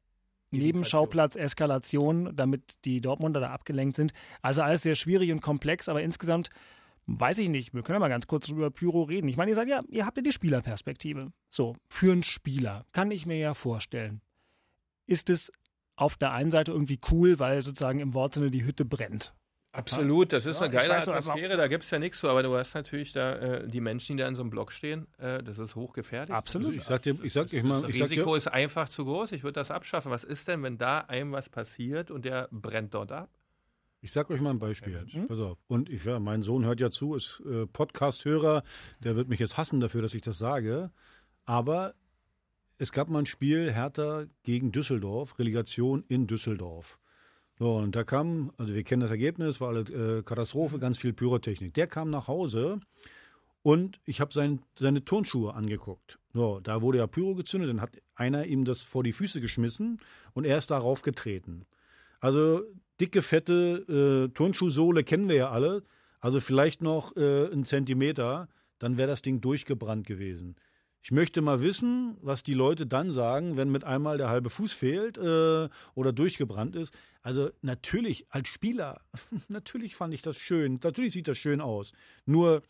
Nebenschauplatz, Eskalation, damit die Dortmunder da abgelenkt sind. Also alles sehr schwierig und komplex, aber insgesamt weiß ich nicht. Wir können ja mal ganz kurz über Pyro reden. Ich meine, ihr sagt ja, ihr habt ja die Spielerperspektive. So, für einen Spieler kann ich mir ja vorstellen. Ist es auf der einen Seite irgendwie cool, weil sozusagen im Wortsinne die Hütte brennt. Absolut, das ist Ja, eine ich geile weiß Atmosphäre, da gibt es ja nichts so, aber du hast natürlich da äh, die Menschen, die da in so einem Block stehen, äh, das ist hochgefährlich. Absolut. Also ich sag dir, ich sag Das, euch mal, das ich sag Risiko dir, ist einfach zu groß, ich würde das abschaffen. Was ist denn, wenn da einem was passiert und der brennt dort ab? ich sag euch mal ein Beispiel. Mhm. Pass auf. Und ich, ja, mein Sohn hört ja zu, ist äh, Podcast-Hörer, der wird mich jetzt hassen dafür, dass ich das sage. Aber es gab mal ein Spiel Hertha gegen Düsseldorf, Relegation in Düsseldorf. So, und da kam, also wir kennen das Ergebnis, war alle äh, Katastrophe, ganz viel Pyrotechnik. Der kam nach Hause und ich habe sein, seine Turnschuhe angeguckt. So, da wurde ja Pyro gezündet, dann hat einer ihm das vor die Füße geschmissen und er ist darauf getreten. Also dicke, fette äh, Turnschuhsohle kennen wir ja alle. Also vielleicht noch äh, einen Zentimeter, dann wäre das Ding durchgebrannt gewesen. Ich möchte mal wissen, was die Leute dann sagen, wenn mit einmal der halbe Fuß fehlt äh, oder durchgebrannt ist. Also natürlich als Spieler, natürlich fand ich das schön. Natürlich sieht das schön aus. Nur,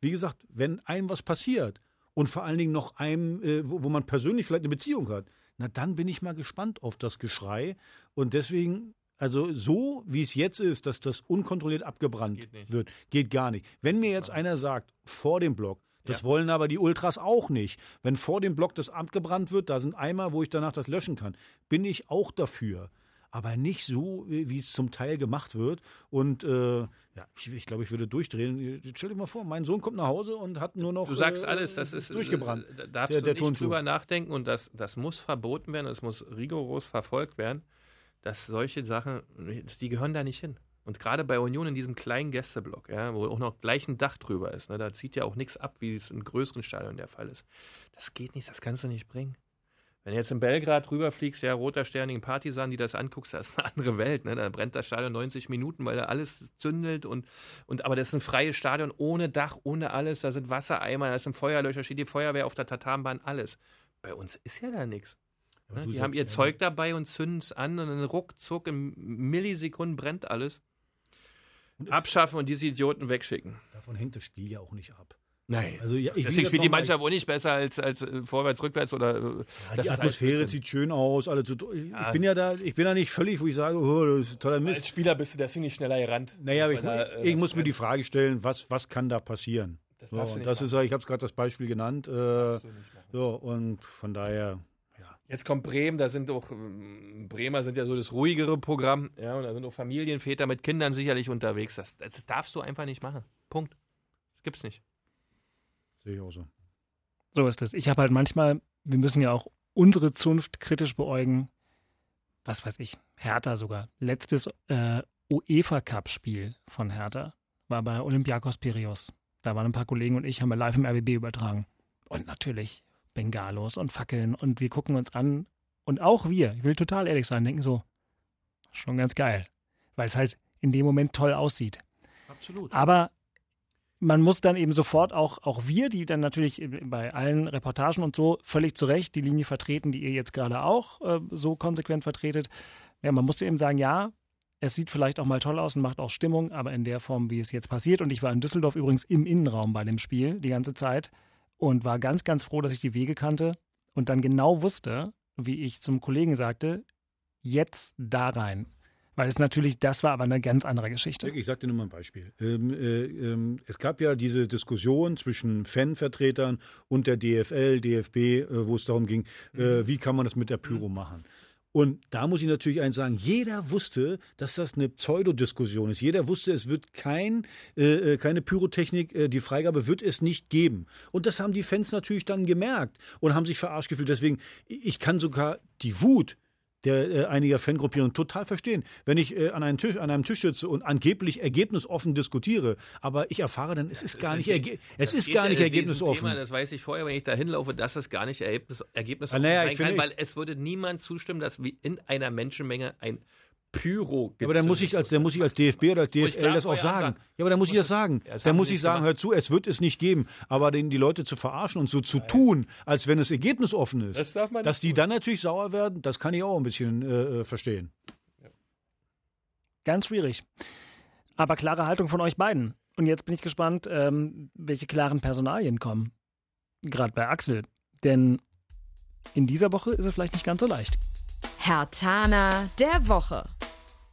wie gesagt, wenn einem was passiert und vor allen Dingen noch einem, äh, wo, wo man persönlich vielleicht eine Beziehung hat, na dann bin ich mal gespannt auf das Geschrei. Und deswegen, also so wie es jetzt ist, dass das unkontrolliert abgebrannt Geht wird, geht gar nicht. Wenn mir jetzt einer sagt, vor dem Block, das Ja. wollen aber die Ultras auch nicht. Wenn vor dem Block das abgebrannt wird, da sind Eimer, wo ich danach das löschen kann, bin ich auch dafür. Aber nicht so, wie es zum Teil gemacht wird. Und äh, ja, ich, ich glaube, ich würde durchdrehen. Stell dir mal vor, mein Sohn kommt nach Hause und hat nur noch. Du sagst äh, alles, das ist durchgebrannt. Da darfst der- du der nicht Turnschuh. drüber nachdenken und das, das muss verboten werden, es muss rigoros verfolgt werden, dass solche Sachen, die gehören da nicht hin. Und gerade bei Union in diesem kleinen Gästeblock, ja, wo auch noch gleich ein Dach drüber ist, ne, da zieht ja auch nichts ab, wie es in größeren Stadien der Fall ist. Das geht nicht, das kannst du nicht bringen. Wenn du jetzt in Belgrad rüberfliegst, ja, roter Stern gegen Partisan, die das anguckst, das ist eine andere Welt. Ne? Da brennt das Stadion 90 Minuten, weil da alles zündelt und, und aber das ist ein freies Stadion ohne Dach, ohne alles. Da sind Wassereimer, da sind Feuerlöscher, steht die Feuerwehr auf der Tatanbahn, alles. Bei uns ist ja da nichts. Ne? Die haben ihr ja, Zeug dabei und zünden es an und dann ruckzuck in Millisekunden brennt alles. Und Abschaffen und diese Idioten wegschicken. Davon hängt das Spiel ja auch nicht ab. Nein. Also ja, Deswegen das spielt die Mannschaft auch nicht besser als, als äh, vorwärts, rückwärts oder. äh, Ja, das die Atmosphäre sieht schön aus, alles so. Ich Ja. bin ja da, ich bin da nicht völlig, wo ich sage, oh, das ist toller Als Mist. Spieler bist du deswegen nicht schneller gerannt. Naja, aber ich, da, äh, ich was muss mir die. Frage stellen, was, was kann da passieren? Das So, das ist, ja- ich habe es gerade das Beispiel genannt. Äh, so, und von daher, ja. Jetzt kommt Bremen, da sind auch, ähm, Bremer sind ja so das ruhigere Programm, ja, und da sind auch Familienväter mit Kindern sicherlich unterwegs. Das, das darfst du einfach nicht machen. Punkt. Das gibt's nicht. Sehe ich auch so. So ist es. Ich habe halt manchmal, wir müssen ja auch unsere Zunft kritisch beäugen. Was weiß ich, Hertha sogar. Letztes äh, UEFA-Cup-Spiel von Hertha war bei Olympiakos Piraeus. Da waren ein paar Kollegen und ich, haben wir live im RBB übertragen. Und natürlich Bengalos und Fackeln und wir gucken uns an. Und auch wir, ich will total ehrlich sein, denken so, schon ganz geil. Weil es halt in dem Moment toll aussieht. Absolut. Aber man muss dann eben sofort auch, auch wir, die dann natürlich bei allen Reportagen und so völlig zu Recht die Linie vertreten, die ihr jetzt gerade auch äh, so konsequent vertretet. Ja, man muss eben sagen, ja, es sieht vielleicht auch mal toll aus und macht auch Stimmung, aber in der Form, wie es jetzt passiert. Und ich war in Düsseldorf übrigens im Innenraum bei dem Spiel die ganze Zeit und war ganz, ganz froh, dass ich die Wege kannte und dann genau wusste, wie ich zum Kollegen sagte, jetzt da rein. Weil es natürlich, das war aber eine ganz andere Geschichte. Ich sage dir nur mal ein Beispiel. Ähm, äh, ähm, es gab ja diese Diskussion zwischen Fanvertretern und der DFL, DFB, äh, wo es darum ging, äh, wie kann man das mit der Pyro machen. Und da muss ich natürlich eins sagen, jeder wusste, dass das eine Pseudodiskussion ist. Jeder wusste, es wird kein, äh, äh, keine Pyrotechnik, äh, die Freigabe wird es nicht geben. Und das haben die Fans natürlich dann gemerkt und haben sich verarscht gefühlt. Deswegen, ich kann sogar die Wut der äh, einiger Fangruppierungen total verstehen. Wenn ich äh, an, einem Tisch, an einem Tisch sitze und angeblich ergebnisoffen diskutiere, aber ich erfahre dann, es ist gar nicht, erge es ist gar nicht ergebnisoffen. Thema, das weiß ich vorher, wenn ich da hinlaufe, dass es gar nicht ergebnis, ergebnisoffen Ah, naja, sein kann, weil es würde niemand zustimmen, dass in einer Menschenmenge ein Pyro Ja, aber dann muss ich als, dann muss ich als DFB oder als DFL klar das auch sagen. sagen. Ja, aber dann muss ich das sagen. Ja, das dann muss ich sagen, gemacht. hör zu, es wird es nicht geben. Aber den, die Leute zu verarschen und so zu tun, als wenn es ergebnisoffen ist, Das darf man dass die tun. dann natürlich sauer werden, das kann ich auch ein bisschen äh, äh, verstehen. Ganz schwierig. Aber klare Haltung von euch beiden. Und jetzt bin ich gespannt, ähm, welche klaren Personalien kommen. Gerade bei Axel. Denn in dieser Woche ist es vielleicht nicht ganz so leicht. Herr Tana der Woche.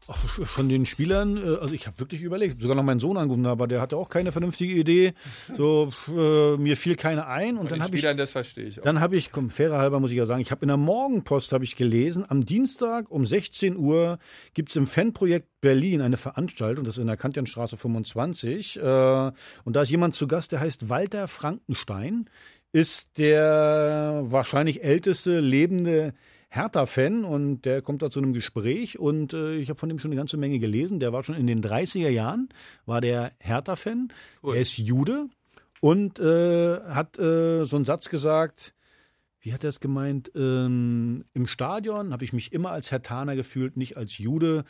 Ach, von den Spielern, äh, also ich habe wirklich überlegt, sogar noch meinen Sohn angerufen, aber der hatte auch keine vernünftige Idee. So, äh, mir fiel keine ein und Von dann habe ich das verstehe ich auch. Dann habe ich, komm, fairer halber muss ich ja sagen, ich habe in der Morgenpost habe ich gelesen, am Dienstag um 16 Uhr gibt es im Fanprojekt Berlin eine Veranstaltung, das ist in der Kantianstraße 25. Äh, und da ist jemand zu Gast, der heißt Walter Frankenstein, ist der wahrscheinlich älteste lebende Hertha-Fan und der kommt da zu einem Gespräch und äh, ich habe von ihm schon eine ganze Menge gelesen. Der war schon in den 30er Jahren, war der Hertha-Fan. Cool. Er ist Jude und äh, hat äh, so einen Satz gesagt, wie hat er es gemeint? Ähm, Im Stadion habe ich mich immer als Hertaner gefühlt, nicht als Jude.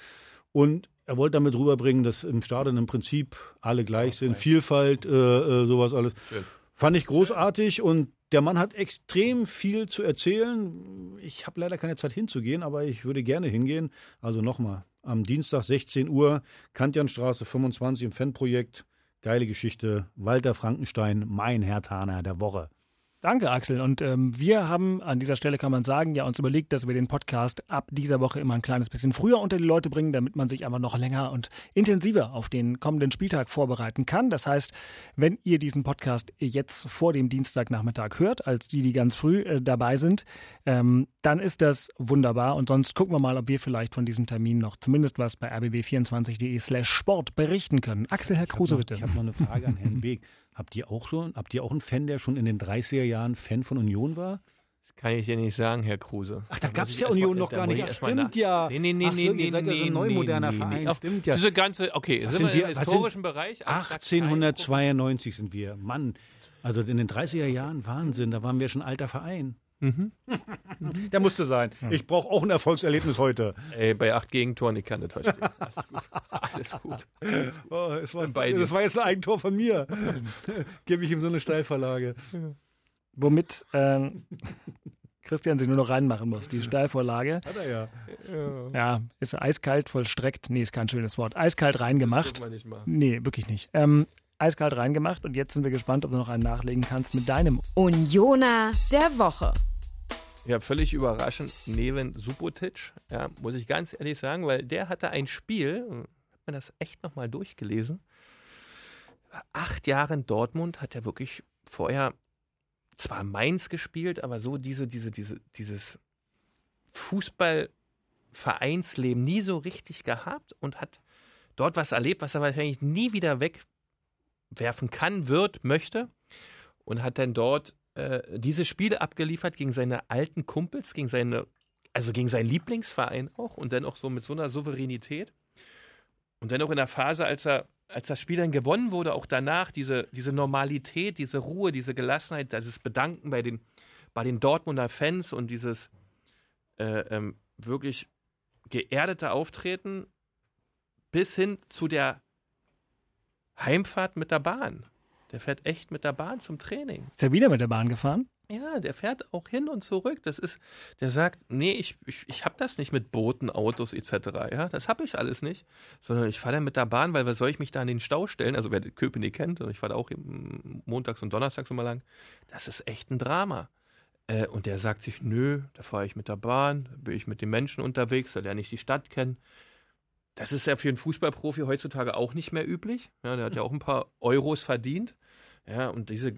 Und er wollte damit rüberbringen, dass im Stadion im Prinzip alle gleich sind, Vielfalt, äh, äh, sowas alles. Schön. Fand ich großartig und der Mann hat extrem viel zu erzählen. Ich habe leider keine Zeit hinzugehen, aber ich würde gerne hingehen. Also nochmal, am Dienstag 16 Uhr, Kantianstraße 25 im Fanprojekt. Geile Geschichte. Walter Frankenstein, mein Hertaner der Woche. Danke, Axel. Und ähm, wir haben an dieser Stelle, kann man sagen, ja uns überlegt, dass wir den Podcast ab dieser Woche immer ein kleines bisschen früher unter die Leute bringen, damit man sich einfach noch länger und intensiver auf den kommenden Spieltag vorbereiten kann. Das heißt, wenn ihr diesen Podcast jetzt vor dem Dienstagnachmittag hört, als die, die ganz früh äh, dabei sind, ähm, dann ist das wunderbar. Und sonst gucken wir mal, ob wir vielleicht von diesem Termin noch zumindest was bei rbb24.de slash Sport berichten können. Axel, Herr Kruse, bitte. Ich habe noch eine Frage an Herrn Beek. Habt ihr auch schon, habt ihr auch einen Fan, der schon in den 30er Jahren Fan von Union war? Das kann ich dir nicht sagen, Herr Kruse. Ach, da gab es ja erst mal- Union noch gar nicht. Ach, stimmt ja. Nee, nee, nee, Ach so, nee, ihr nee, seid ja so ein nee, neumoderner nee, Verein. nee. Stimmt ja. Diese ganze, okay, Was sind, sind wir im was sind- historischen Bereich? Also, da kein 1892 sind wir. Mann, also in den 30er Jahren, Wahnsinn, da waren wir schon ein alter Verein. Mhm. Der musste sein. Ich brauche auch ein Erfolgserlebnis heute. Ey, bei acht Gegentoren, ich kann das verstehen. Alles gut. Alles gut. Oh, es war, Bei dir. das war jetzt ein Eigentor von mir. Gebe ich ihm so eine Steilverlage. Womit ähm, Christian sich nur noch reinmachen muss. Die Steilvorlage. Hat er ja. Ja, ist eiskalt vollstreckt. Nee, ist kein schönes Wort. Eiskalt reingemacht. Das wir nicht machen. Nee, wirklich nicht. Ähm, eiskalt reingemacht und jetzt sind wir gespannt, ob du noch einen nachlegen kannst mit deinem. Unioner der Woche. Ja, völlig überraschend, Neven Subotic, ja, muss ich ganz ehrlich sagen, weil der hatte ein Spiel, äh, hat man das echt nochmal durchgelesen, War acht Jahre in Dortmund, hat er wirklich vorher zwar Mainz gespielt, aber so diese, diese, diese, dieses Fußballvereinsleben nie so richtig gehabt und hat dort was erlebt, was er wahrscheinlich nie wieder wegwerfen kann, wird, möchte und hat dann dort äh, diese Spiele abgeliefert gegen seine alten Kumpels, gegen seine, also gegen seinen Lieblingsverein auch und dann auch so mit so einer Souveränität. Und dann auch in der Phase, als er, als das Spiel dann gewonnen wurde, auch danach, diese, diese Normalität, diese Ruhe, diese Gelassenheit, dieses Bedanken bei den, bei den Dortmunder Fans und dieses äh, ähm, wirklich geerdete Auftreten bis hin zu der Heimfahrt mit der Bahn. Der fährt echt mit der Bahn zum Training. Ist er wieder mit der Bahn gefahren? Ja, der fährt auch hin und zurück. Das ist, der sagt, nee, ich, ich, ich habe das nicht mit Booten, Autos etc. Ja, das habe ich alles nicht, sondern ich fahre dann mit der Bahn, weil was soll ich mich da in den Stau stellen? Also wer Köpenick kennt, ich fahre da auch montags und donnerstags immer lang. Das ist echt ein Drama. Äh, und der sagt sich, nö, da fahre ich mit der Bahn, da bin ich mit den Menschen unterwegs, da lerne ich die Stadt kennen. Das ist ja für einen Fußballprofi heutzutage auch nicht mehr üblich. Ja, der hat ja auch ein paar Euros verdient. Ja, und diese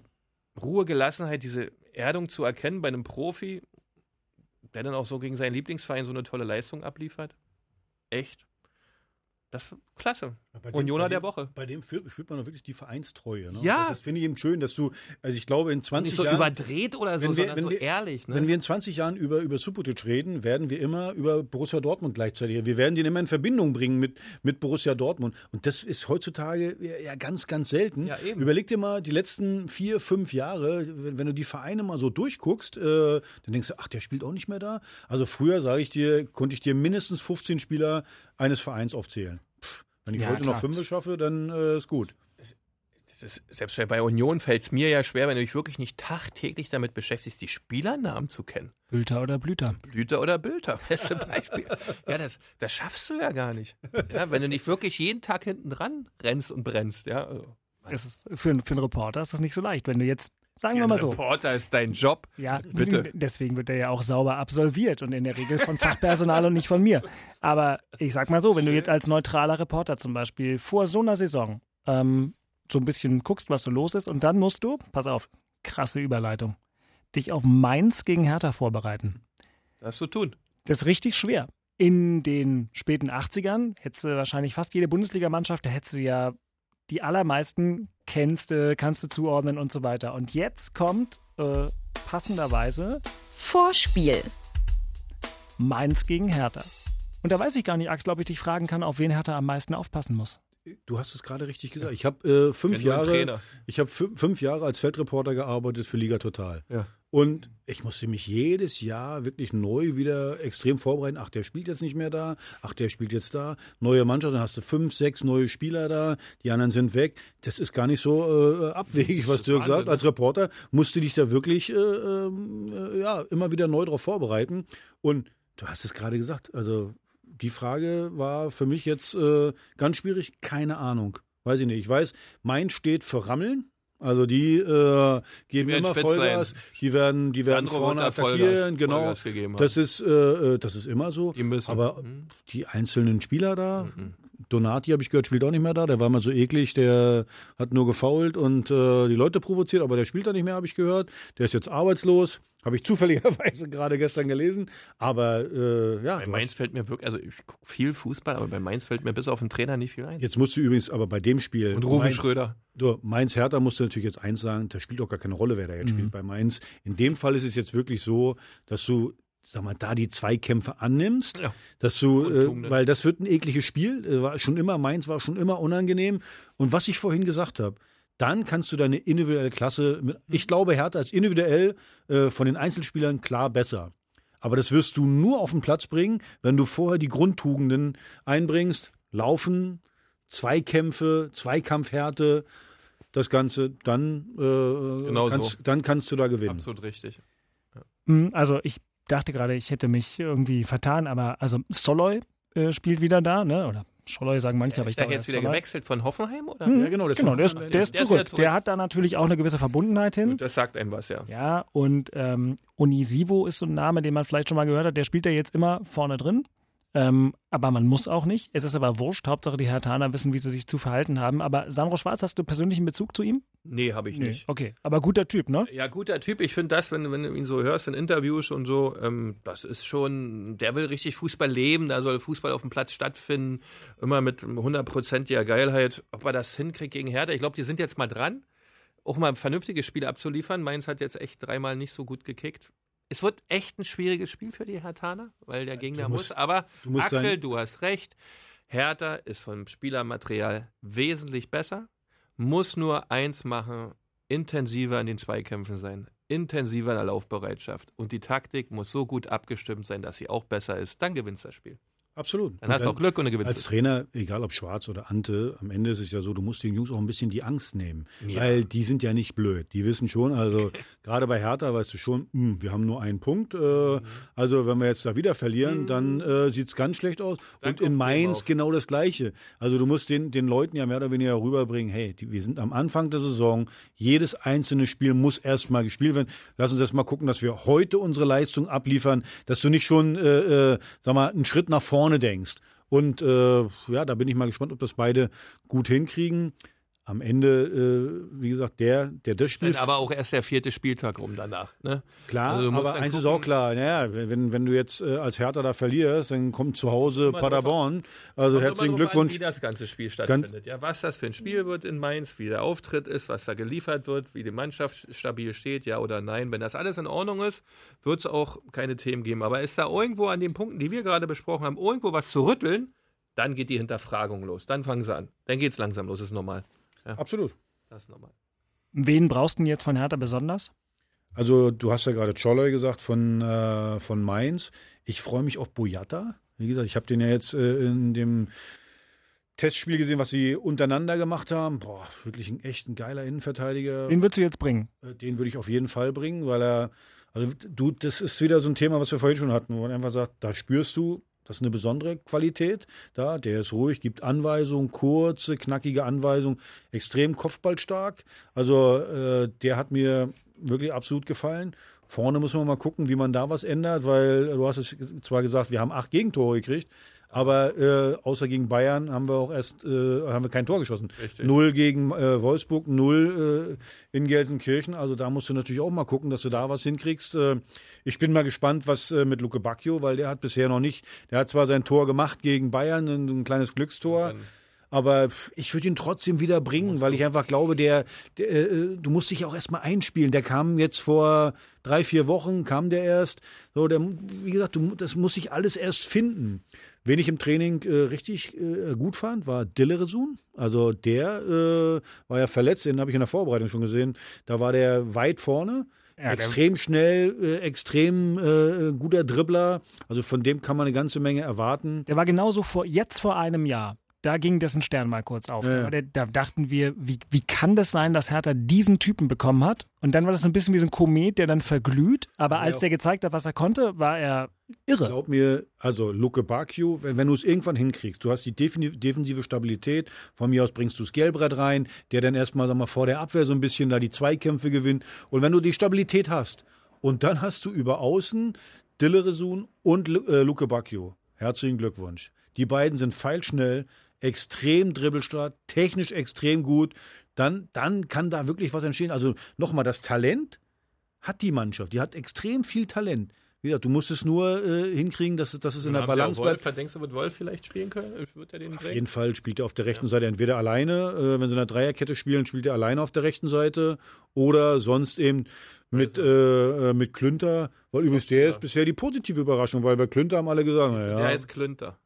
Ruhe, Gelassenheit, diese Erdung zu erkennen bei einem Profi, der dann auch so gegen seinen Lieblingsverein so eine tolle Leistung abliefert. Echt. Das ist klasse. Bei dem- Unioner bei der dem- Woche. Bei dem fühlt, fühlt man doch wirklich die Vereinstreue. Ne? Ja. Das ist- finde ich eben schön, dass du, also ich glaube, in 20 Nicht so Jahren. überdreht oder so, wenn wir- sondern wenn so wir- ehrlich. Ne? Wenn wir in 20 Jahren über, über Subotic reden, werden wir immer über Borussia Dortmund gleichzeitig. Wir werden den immer in Verbindung bringen mit, mit Borussia Dortmund. Und das ist heutzutage ja, ja ganz, ganz selten. Ja, eben. Überleg dir mal die letzten vier, fünf Jahre, wenn, wenn du die Vereine mal so durchguckst, äh, dann denkst du, ach, der spielt auch nicht mehr da. Also früher, sage ich dir, konnte ich dir mindestens 15 Spieler eines Vereins aufzählen. Wenn ich Ja, heute klar. noch fünf schaffe, dann äh, ist gut. Das ist, selbst bei Union fällt es mir ja schwer, wenn du dich wirklich nicht tagtäglich damit beschäftigst, die Spielernamen zu kennen. Bülter oder Blüter. Blüter oder Bülter, beste Beispiel. ja, das, das schaffst du ja gar nicht. Ja, wenn du nicht wirklich jeden Tag hinten dran rennst und brennst. Ja, also, Es ist, für, für einen Reporter ist das nicht so leicht. Wenn du jetzt, sagen wir mal so, Reporter ist dein Job. Ja, Bitte. deswegen wird er ja auch sauber absolviert und in der Regel von Fachpersonal und nicht von mir. Aber ich sag mal so, wenn du jetzt als neutraler Reporter zum Beispiel vor so einer Saison ähm, so ein bisschen guckst, was so los ist und dann musst du, pass auf, krasse Überleitung, dich auf Mainz gegen Hertha vorbereiten. Das zu tun. Das ist richtig schwer. In den späten 80ern hättest du wahrscheinlich fast jede Bundesligamannschaft, da hättest du ja die allermeisten kennst, du, kannst du zuordnen und so weiter. Und jetzt kommt äh, passenderweise Vorspiel. Mainz gegen Hertha. Und da weiß ich gar nicht, Axel, ob ich dich fragen kann, auf wen Hertha am meisten aufpassen muss. Du hast es gerade richtig gesagt. Ich habe äh, fünf Jahre, Trainer. ich habe fü- fünf Jahre als Feldreporter gearbeitet für Liga Total. Ja. Und ich musste mich jedes Jahr wirklich neu wieder extrem vorbereiten. Ach, der spielt jetzt nicht mehr da. Ach, der spielt jetzt da. Neue Mannschaft, dann hast du fünf, sechs neue Spieler da. Die anderen sind weg. Das ist gar nicht so äh, abwegig, was Dirk sagt. Als Reporter musst du dich da wirklich äh, ähm, äh, ja, immer wieder neu drauf vorbereiten. Und du hast es gerade gesagt. Also die Frage war für mich jetzt äh, ganz schwierig. Keine Ahnung. Weiß ich nicht. Ich weiß, Mainz steht für Rammeln. Also die äh, geben werden immer Vollgas. Die werden, die werden vorne attackieren. Genau. Das ist, äh, äh, das ist immer so. Die müssen. Aber Mhm. die einzelnen Spieler da, Mhm. Donati habe ich gehört, spielt auch nicht mehr da. Der war mal so eklig, der hat nur gefault und äh, die Leute provoziert, aber der spielt da nicht mehr, habe ich gehört. Der ist jetzt arbeitslos. Habe ich zufälligerweise gerade gestern gelesen. Aber äh, ja, Bei Mainz fällt mir wirklich, also ich gucke viel Fußball, aber bei Mainz fällt mir bis auf den Trainer nicht viel ein. jetzt musst du übrigens aber bei dem Spiel. Und Rufi Mainz- Schröder. Du, Mainz Hertha musst du natürlich jetzt eins sagen, da spielt auch gar keine Rolle, wer da jetzt Mhm. spielt bei Mainz. In dem Fall ist es jetzt wirklich so, dass du, sag mal, da die Zweikämpfe annimmst, Ja. dass du, äh, weil das wird ein ekliges Spiel, äh, war schon immer, Mainz war schon immer unangenehm. Und was ich vorhin gesagt habe, dann kannst du deine individuelle Klasse, mit, Mhm. ich glaube, Hertha ist individuell äh, von den Einzelspielern klar besser. Aber das wirst du nur auf den Platz bringen, wenn du vorher die Grundtugenden einbringst. Laufen, Zweikämpfe, Zweikampfhärte, das Ganze, dann, äh, Genau kannst, so. dann kannst du da gewinnen. Absolut richtig. Hm, Also ich dachte gerade, ich hätte mich irgendwie vertan, aber also Soloy äh, spielt wieder da, ne? Oder Soloy sagen manche, aber ich Ist der glaube, jetzt er wieder Soloy. gewechselt von Hoffenheim oder? Hm, Ja, genau, der ist genau, der ist, der ist Der zurück. Der hat da natürlich auch eine gewisse Verbundenheit hin. Gut, das sagt einem was, ja. Ja, und ähm, Onisivo ist so ein Name, den man vielleicht schon mal gehört hat. Der spielt ja jetzt immer vorne drin. Ähm, aber man muss auch nicht. Es ist aber wurscht. Hauptsache, die Hertaner wissen, wie sie sich zu verhalten haben. Aber Sandro Schwarz, hast du persönlichen Bezug zu ihm? Nee, habe ich nicht. Okay, aber guter Typ, ne? Ja, guter Typ. Ich finde das, wenn, wenn du ihn so hörst in Interviews und so, ähm, das ist schon, der will richtig Fußball leben, da soll Fußball auf dem Platz stattfinden, immer mit hundertprozentiger Geilheit. Ob er das hinkriegt gegen Hertha, ich glaube, die sind jetzt mal dran, auch mal vernünftige Spiele abzuliefern. Mainz hat jetzt echt dreimal nicht so gut gekickt. Es wird echt ein schwieriges Spiel für die Hertaner, weil der Gegner musst- muss. Aber du Axel, sein- du hast recht. Hertha ist vom Spielermaterial wesentlich besser, muss nur eins machen, intensiver in den Zweikämpfen sein, intensiver in der Laufbereitschaft. Und die Taktik muss so gut abgestimmt sein, dass sie auch besser ist. Dann gewinnst du das Spiel. Absolut. Dann Und hast du auch Glück und dann gewinnst Als. Trainer, egal ob Schwarz oder Ante, am Ende ist es ja so, du musst den Jungs auch ein bisschen die Angst nehmen. Ja. Weil die sind ja nicht blöd. Die wissen schon, also gerade bei Hertha weißt du schon, hm, wir haben nur einen Punkt. Mhm. Äh, also wenn wir jetzt da wieder verlieren, dann äh, sieht es ganz schlecht aus. Dann Und in Mainz genau das Gleiche. Also du musst den, den Leuten ja mehr oder weniger rüberbringen, hey, die, wir sind am Anfang der Saison, jedes einzelne Spiel muss erstmal gespielt werden. Lass uns erst mal gucken, dass wir heute unsere Leistung abliefern, dass du nicht schon, äh, äh, sag mal, einen Schritt nach vorne denkst. Und äh, ja, da bin ich mal gespannt, ob das beide gut hinkriegen am Ende, äh, wie gesagt, der, der das Spiel. aber auch erst der vierte Spieltag rum danach. Ne? Klar, also aber eins ist auch klar, naja, wenn, wenn du jetzt äh, als Hertha da verlierst, dann kommt zu Hause Paderborn. Also herzlichen Glückwunsch. An, wie das ganze Spiel stattfindet. Ja, was das für ein Spiel wird in Mainz, wie der Auftritt ist, was da geliefert wird, wie die Mannschaft stabil steht, ja oder nein. Wenn das alles in Ordnung ist, wird es auch keine Themen geben. Aber ist da irgendwo an den Punkten, die wir gerade besprochen haben, irgendwo was zu rütteln, dann geht die Hinterfragung los. Dann fangen sie an. Dann geht es langsam los, ist normal. Ja. Absolut. Das ist normal. Wen brauchst du denn jetzt von Hertha besonders? Also, du hast ja gerade Czolloy gesagt von, äh, von Mainz. Ich freue mich auf Boyata. Wie gesagt, ich habe den ja jetzt äh, in dem Testspiel gesehen, was sie untereinander gemacht haben. Boah, wirklich ein echt ein geiler Innenverteidiger. Den würdest du jetzt bringen? Äh, den würde ich auf jeden Fall bringen, weil er, also du, das ist wieder so ein Thema, was wir vorhin schon hatten, wo man einfach sagt, da spürst du, das ist eine besondere Qualität da. Der ist ruhig, gibt Anweisungen, kurze, knackige Anweisungen, extrem kopfballstark. Also äh, der hat mir wirklich absolut gefallen. Vorne muss man mal gucken, wie man da was ändert, weil du hast es zwar gesagt, wir haben acht Gegentore gekriegt, aber äh, außer gegen Bayern haben wir auch erst äh, haben wir kein Tor geschossen. Richtig. Null gegen äh, Wolfsburg, null äh, in Gelsenkirchen. Also da musst du natürlich auch mal gucken, dass du da was hinkriegst. Äh, ich bin mal gespannt, was äh, mit Luke Bacchio, weil der hat bisher noch nicht, der hat zwar sein Tor gemacht gegen Bayern, ein, ein kleines Glückstor. Aber ich würde ihn trotzdem wieder bringen, weil ich einfach glaube, der, der äh, du musst dich auch erstmal einspielen. Der kam jetzt vor drei, vier Wochen, kam der erst. So, der, wie gesagt, du, das muss sich alles erst finden. Wen ich im Training äh, richtig äh, gut fand, war Dilleresun. Also der äh, war ja verletzt, den habe ich in der Vorbereitung schon gesehen. Da war der weit vorne. Ja, extrem schnell, äh, extrem äh, guter Dribbler. Also von dem kann man eine ganze Menge erwarten. Der war genauso vor, jetzt vor einem Jahr da ging dessen Stern mal kurz auf. Ja. Da, da, dachten wir, wie, wie kann das sein, dass Hertha diesen Typen bekommen hat? Und dann war das ein bisschen wie so ein Komet, der dann verglüht. Aber ja, als der gezeigt hat, was er konnte, war er irre. Glaub mir, also Luke Bacchio, wenn, wenn du es irgendwann hinkriegst, du hast die defensive Stabilität, von mir aus bringst du das Gelbrett rein, der dann erstmal sag mal, vor der Abwehr so ein bisschen da die Zweikämpfe gewinnt. Und wenn du die Stabilität hast und dann hast du über Außen Dilleresun und äh, Luke Bacchio. Herzlichen Glückwunsch. Die beiden sind feilschnell, extrem dribbelstark, technisch extrem gut, dann, dann kann da wirklich was entstehen. Also nochmal, das Talent hat die Mannschaft. Die hat extrem viel Talent. Wie gesagt, du musst es nur äh, hinkriegen, dass, dass es in der Balance bleibt. Denkst du, wird Wolf vielleicht spielen können? Wird er den auf bringen? jeden Fall spielt er auf der rechten ja. Seite entweder alleine, äh, wenn sie in der Dreierkette spielen, spielt er alleine auf der rechten Seite oder sonst eben mit, äh, äh, mit Klünter. Weil übrigens der ist bisher die positive Überraschung, weil bei Klünter haben alle gesagt, naja. Der ist Klünter.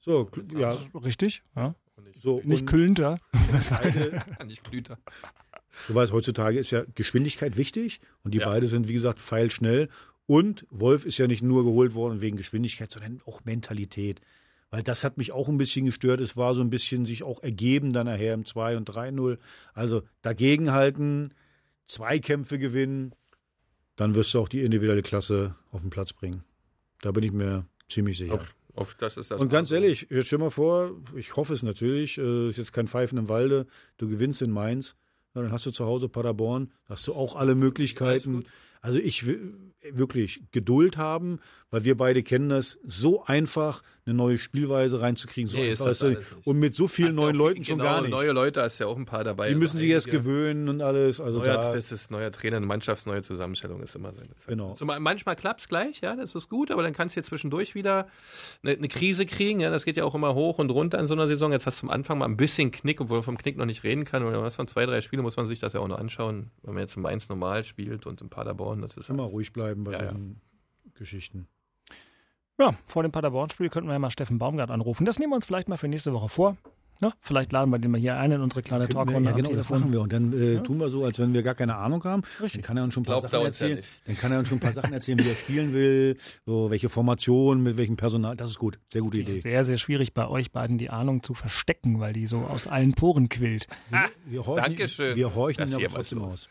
So, ja. Richtig, ja. So, nicht Klünter. nicht Klünter. Du weißt, heutzutage ist ja Geschwindigkeit wichtig und die ja. beide sind, wie gesagt, feilschnell. Und Wolf ist ja nicht nur geholt worden wegen Geschwindigkeit, sondern auch Mentalität. Weil das hat mich auch ein bisschen gestört. Es war so ein bisschen sich auch ergeben dann nachher im 2 und 3-0. Also dagegenhalten, Zweikämpfe gewinnen, dann wirst du auch die individuelle Klasse auf den Platz bringen. Da bin ich mir ziemlich sicher. Auf, auf das ist das und ganz ehrlich, jetzt stell mal vor, ich hoffe es natürlich, äh, ist jetzt kein Pfeifen im Walde, du gewinnst in Mainz, dann hast du zu Hause Paderborn, hast du auch alle Möglichkeiten. Also ich will wirklich Geduld haben, weil wir beide kennen das, so einfach eine neue Spielweise reinzukriegen. So nee, einfach ist das und mit so vielen neuen Leuten schon genau, gar nicht. Neue Leute hast ja auch ein paar dabei. Die müssen sich erst gewöhnen und alles. Also neuer, da, das ist neuer Trainer, eine Mannschaftsneue Zusammenstellung ist immer seine Zeit. Genau. So, manchmal klappt es gleich, ja, das ist gut, aber dann kannst du jetzt zwischendurch wieder eine, eine, Krise kriegen. Ja, das geht ja auch immer hoch und runter in so einer Saison. Jetzt hast du am Anfang mal ein bisschen Knick, obwohl man vom Knick noch nicht reden kann. Oder was von zwei, drei Spiele muss man sich das ja auch noch anschauen, wenn man jetzt im Mainz normal spielt und in Paderborn. Das ist immer ruhig bleiben bei ja, solchen ja. Geschichten. Ja, vor dem Paderborn-Spiel könnten wir ja mal Steffen Baumgart anrufen. Das nehmen wir uns vielleicht mal für nächste Woche vor. Ja, vielleicht laden wir den mal hier ein in unsere kleine Talkrunde. Ja, genau, das machen wir. Und dann äh, ja? tun wir so, als wenn wir gar keine Ahnung haben. Richtig. Dann kann er uns schon ein paar Glaubt Sachen erzählen. Ja dann kann er uns schon ein paar Sachen erzählen, wie er spielen will, so welche Formation, mit welchem Personal. Das ist gut. Sehr gute Idee. Es ist sehr, sehr schwierig bei euch beiden die Ahnung zu verstecken, weil die so aus allen Poren quillt. Ah, wir horchen, Dankeschön. Wir horchen aber trotzdem aus.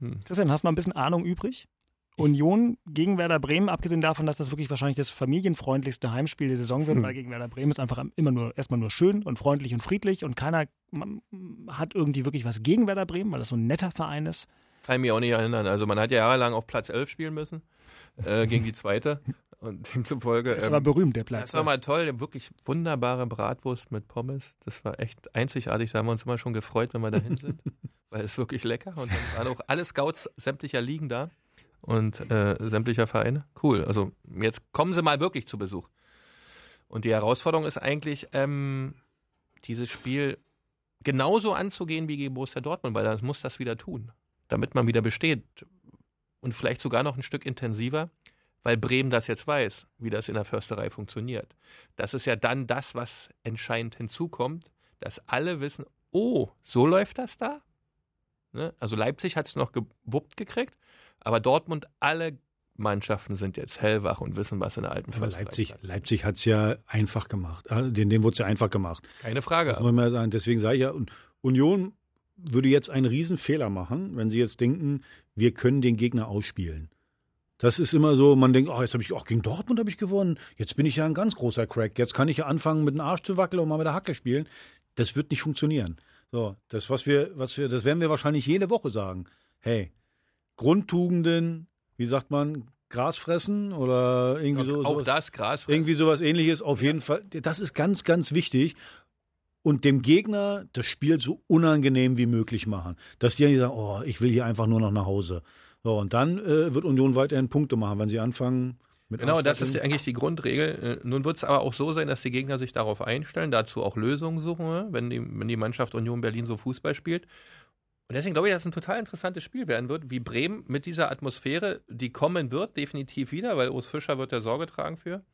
Hm. Christian, hast du noch ein bisschen Ahnung übrig? Union gegen Werder Bremen, abgesehen davon, dass das wirklich wahrscheinlich das familienfreundlichste Heimspiel der Saison wird, hm. weil gegen Werder Bremen ist einfach immer nur erstmal nur schön und freundlich und friedlich und keiner hat irgendwie wirklich was gegen Werder Bremen, weil das so ein netter Verein ist. Kann ich mich auch nicht erinnern. Also man hat ja jahrelang auf Platz 11 spielen müssen äh, gegen die zweite. und demzufolge. Das war berühmt, der Platz. Das war mal toll, wirklich wunderbare Bratwurst mit Pommes. Das war echt einzigartig. Da haben wir uns immer schon gefreut, wenn wir dahin sind, weil es wirklich lecker. Und dann waren auch alle Scouts sämtlicher Ligen da und äh, sämtlicher Vereine. Cool. Also jetzt kommen sie mal wirklich zu Besuch. Und die Herausforderung ist eigentlich, ähm, dieses Spiel genauso anzugehen wie gegen Borussia Dortmund, weil dann muss das wieder tun, damit man wieder besteht. Und vielleicht sogar noch ein Stück intensiver, weil Bremen das jetzt weiß, wie das in der Försterei funktioniert. Das ist ja dann das, was entscheidend hinzukommt, dass alle wissen, oh, so läuft das da. Ne? Also Leipzig hat es noch gewuppt gekriegt, aber Dortmund, alle Mannschaften sind jetzt hellwach und wissen, was in der alten Försterei Leipzig, stattfindet. Leipzig hat es ja einfach gemacht. Äh, Den, dem wurde es ja einfach gemacht. Keine Frage. Das muss man sagen. Deswegen sage ich ja, Union würde jetzt einen riesen Fehler machen, wenn sie jetzt denken, wir können den Gegner ausspielen. Das ist immer so, man denkt, oh, jetzt habe ich, auch gegen Dortmund habe ich gewonnen. Jetzt bin ich ja ein ganz großer Crack. Jetzt kann ich ja anfangen, mit dem Arsch zu wackeln und mal mit der Hacke spielen. Das wird nicht funktionieren. So, das, was wir, was wir, das werden wir wahrscheinlich jede Woche sagen. Hey, Grundtugenden, wie sagt man, Gras fressen oder irgendwie so. auch sowas. das Gras. Irgendwie sowas ähnliches, auf jeden Fall. Das ist ganz, ganz wichtig. Und dem Gegner das Spiel so unangenehm wie möglich machen. Dass die nicht sagen, oh, ich will hier einfach nur noch nach Hause. So, und dann äh, wird Union weiterhin Punkte machen, wenn sie anfangen mit Genau, das ist eigentlich die Grundregel. Äh, Nun wird es aber auch so sein, dass die Gegner sich darauf einstellen, dazu auch Lösungen suchen, ne? wenn die, wenn die Mannschaft Union Berlin so Fußball spielt. Und deswegen glaube ich, dass es ein total interessantes Spiel werden wird, wie Bremen mit dieser Atmosphäre, die kommen wird, definitiv wieder, weil Urs Fischer wird der Sorge tragen für,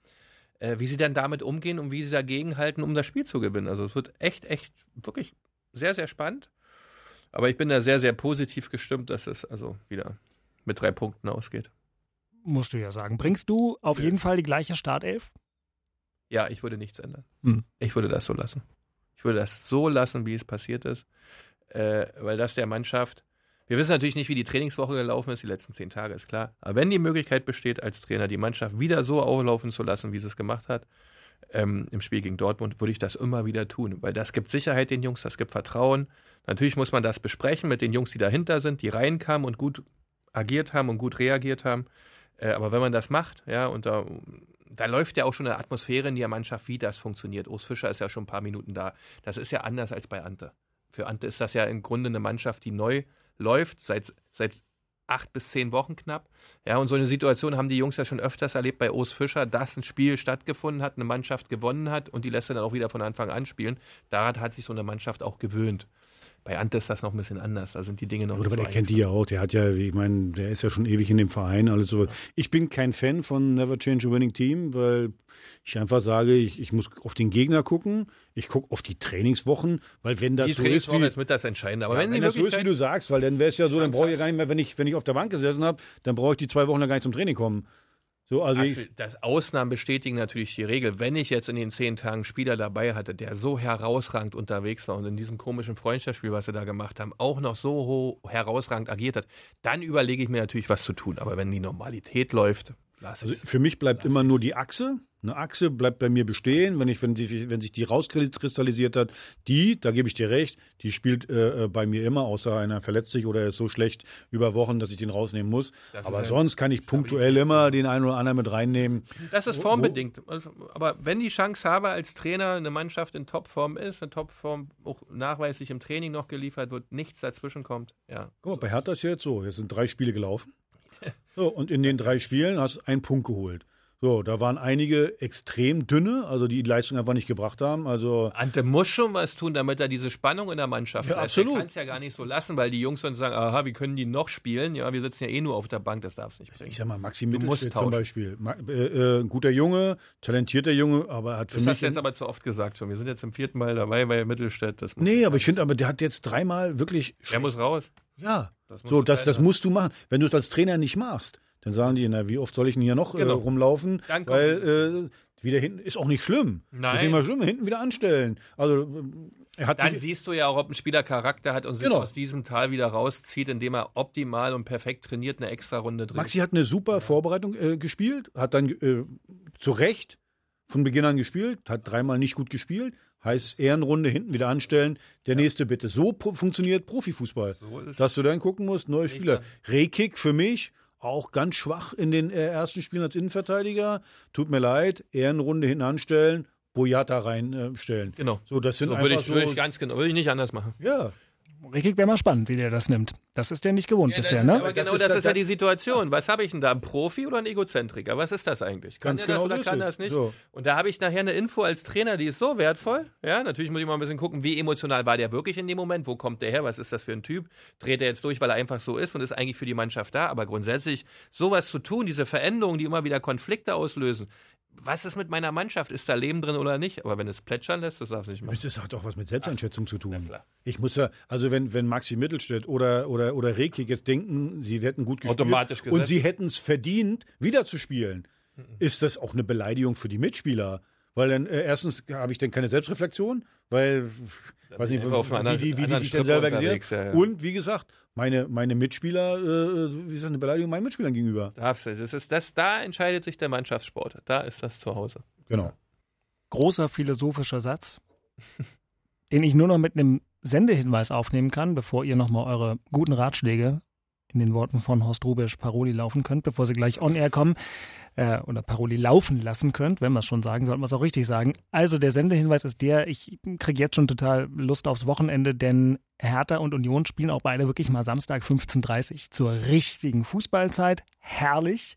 äh, wie sie dann damit umgehen und wie sie dagegen halten, um das Spiel zu gewinnen. Also es wird echt, echt, wirklich sehr, sehr spannend. Aber ich bin da sehr, sehr positiv gestimmt, dass es also wieder mit drei Punkten ausgeht. Musst du ja sagen. Bringst du auf Ja. jeden Fall die gleiche Startelf? Ja, ich würde nichts ändern. Hm. Ich würde das so lassen. Ich würde das so lassen, wie es passiert ist, äh, weil das der Mannschaft. Wir wissen natürlich nicht, wie die Trainingswoche gelaufen ist, die letzten zehn Tage, ist klar. Aber wenn die Möglichkeit besteht, als Trainer die Mannschaft wieder so auflaufen zu lassen, wie sie es gemacht hat, ähm, im Spiel gegen Dortmund, würde ich das immer wieder tun. Weil das gibt Sicherheit den Jungs, das gibt Vertrauen. Natürlich muss man das besprechen mit den Jungs, die dahinter sind, die reinkamen und gut agiert haben und gut reagiert haben. Äh, aber wenn man das macht, ja, und da, da läuft ja auch schon eine Atmosphäre in der Mannschaft, wie das funktioniert. Urs Fischer ist ja schon ein paar Minuten da. Das ist ja anders als bei Ante. Für Ante ist das ja im Grunde eine Mannschaft, die neu läuft, seit, seit acht bis zehn Wochen knapp. Ja, und so eine Situation haben die Jungs ja schon öfters erlebt bei Urs Fischer, dass ein Spiel stattgefunden hat, eine Mannschaft gewonnen hat und die lässt er dann auch wieder von Anfang an spielen. Daran hat sich so eine Mannschaft auch gewöhnt. Bei Ante ist das noch ein bisschen anders. Da sind die Dinge noch nicht aber so der kennt die ja auch. Der hat ja, ich meine, der ist ja schon ewig in dem Verein. Alles so. Ich bin kein Fan von Never Change a Winning Team, weil ich einfach sage, ich, ich muss auf den Gegner gucken. Ich gucke auf die Trainingswochen, weil wenn das Die so ist, Trainingswoche wie, ist mit das Entscheidende. Aber ja, wenn, wenn das so ist, wie du sagst, weil dann wäre es ja so, dann brauche ich ja gar nicht mehr, wenn ich, wenn ich auf der Bank gesessen habe, dann brauche ich die zwei Wochen lang gar nicht zum Training kommen. So, also Axel, das Ausnahmen bestätigen natürlich die Regel. Wenn ich jetzt in den zehn Tagen einen Spieler dabei hatte, der so herausragend unterwegs war und in diesem komischen Freundschaftsspiel, was sie da gemacht haben, auch noch so herausragend agiert hat, dann überlege ich mir natürlich, was zu tun. Aber wenn die Normalität läuft, lass Also es. für mich bleibt immer nur die Achse. Eine Achse bleibt bei mir bestehen, wenn, ich, wenn, sie, wenn sich die rauskristallisiert hat. Die, da gebe ich dir recht, die spielt äh, äh, bei mir immer, außer einer verletzt sich oder ist so schlecht über Wochen, dass ich den rausnehmen muss. Das Aber ein sonst kann ich punktuell immer den einen oder anderen mit reinnehmen. Das ist formbedingt. Also, Aber wenn die Chance habe, als Trainer eine Mannschaft in Topform ist, eine Topform auch nachweislich im Training noch geliefert wird, nichts dazwischen kommt, ja. Guck mal, bei Hertha ist ja jetzt so, jetzt sind drei Spiele gelaufen. So, und in den drei Spielen hast du einen Punkt geholt. So, da waren einige extrem dünne, also die die Leistung einfach nicht gebracht haben. Also Ante muss schon was tun, damit er diese Spannung in der Mannschaft Ja, absolut. Er kann es ja gar nicht so lassen, weil die Jungs dann sagen, aha, wie können die noch spielen? Ja, wir sitzen ja eh nur auf der Bank, das darf es nicht bringen. Ich sag mal, Maxi Mittelstädt zum. Beispiel. Ma äh, äh, guter Junge, talentierter Junge, aber er hat für Das mich. hast du jetzt aber zu oft gesagt schon. Wir sind jetzt im vierten Mal dabei bei Mittelstädt. Das nee, aber ich finde, aber der hat jetzt dreimal wirklich. Er muss raus. Ja. Das So, das, das musst du machen. Wenn du es als Trainer nicht machst, dann sagen die, na, wie oft soll ich denn hier noch Genau. äh, rumlaufen? Kommt Weil äh, wieder hinten ist auch nicht schlimm. Nein. Ist nicht mal schlimm, hinten wieder anstellen. Also äh, er hat Dann siehst du ja auch, ob ein Spieler Charakter hat und sich Genau. aus diesem Tal wieder rauszieht, indem er optimal und perfekt trainiert eine extra Runde drin. Maxi hat eine super Vorbereitung äh, gespielt, hat dann äh, zu Recht von Beginn an gespielt, hat dreimal nicht gut gespielt. Heißt Ehrenrunde hinten wieder anstellen, der nächste bitte. So funktioniert Profifußball. So. Dass du dann gucken musst, neue Spieler. Rehkick für mich auch ganz schwach in den äh, ersten Spielen als Innenverteidiger. Tut mir leid, Ehrenrunde hinten anstellen, Boyata reinstellen. Äh, Genau. So, das sind So würde ich, würde so, ich ganz genau, würde ich nicht anders machen. ja, Richtig wäre mal spannend, wie der das nimmt. Das ist der nicht gewohnt Ja, das bisher, ist, ne? aber Das genau ist das da- ist ja die Situation. Was habe ich denn da? Ein Profi oder ein Egozentriker? Was ist das eigentlich? Kann Ganz der das genau oder kann es. das nicht? So. Und da habe ich nachher eine Info als Trainer, die ist so wertvoll. Ja, natürlich muss ich mal ein bisschen gucken, wie emotional war der wirklich in dem Moment? Wo kommt der her? Was ist das für ein Typ? Dreht er jetzt durch, weil er einfach so ist und ist eigentlich für die Mannschaft da? Aber grundsätzlich sowas zu tun, diese Veränderungen, die immer wieder Konflikte auslösen. Was ist mit meiner Mannschaft? Ist da Leben drin oder nicht? Aber wenn es plätschern lässt, das darf es nicht machen. Das hat auch was mit Selbsteinschätzung zu tun. Ich muss ja, also wenn, wenn Maxi Mittelstädt oder, oder, oder Rekik jetzt denken, sie hätten gut gespielt Automatisch und gesetzt. sie hätten es verdient, wieder zu spielen, ist das auch eine Beleidigung für die Mitspieler. Weil dann äh, erstens habe ich dann keine Selbstreflexion, weil weiß nicht, wie, anderen- die, wie die sich dann selber gesehen haben. ja, ja. Und wie gesagt, meine, meine Mitspieler, äh, wie ist das eine Beleidigung meinen Mitspielern gegenüber? Darfst du. Das ist, das, da entscheidet sich der Mannschaftssport. Da ist das zu Hause. Genau. Großer philosophischer Satz, den ich nur noch mit einem Sendehinweis aufnehmen kann, bevor ihr nochmal eure guten Ratschläge in den Worten von Horst Rubisch Paroli laufen könnt, bevor sie gleich on air kommen äh, oder Paroli laufen lassen könnt, wenn wir es schon sagen, sollten wir es auch richtig sagen. Also der Sendehinweis ist der, ich kriege jetzt schon total Lust aufs Wochenende, denn Hertha und Union spielen auch beide wirklich mal Samstag 15.30 Uhr zur richtigen Fußballzeit. Herrlich.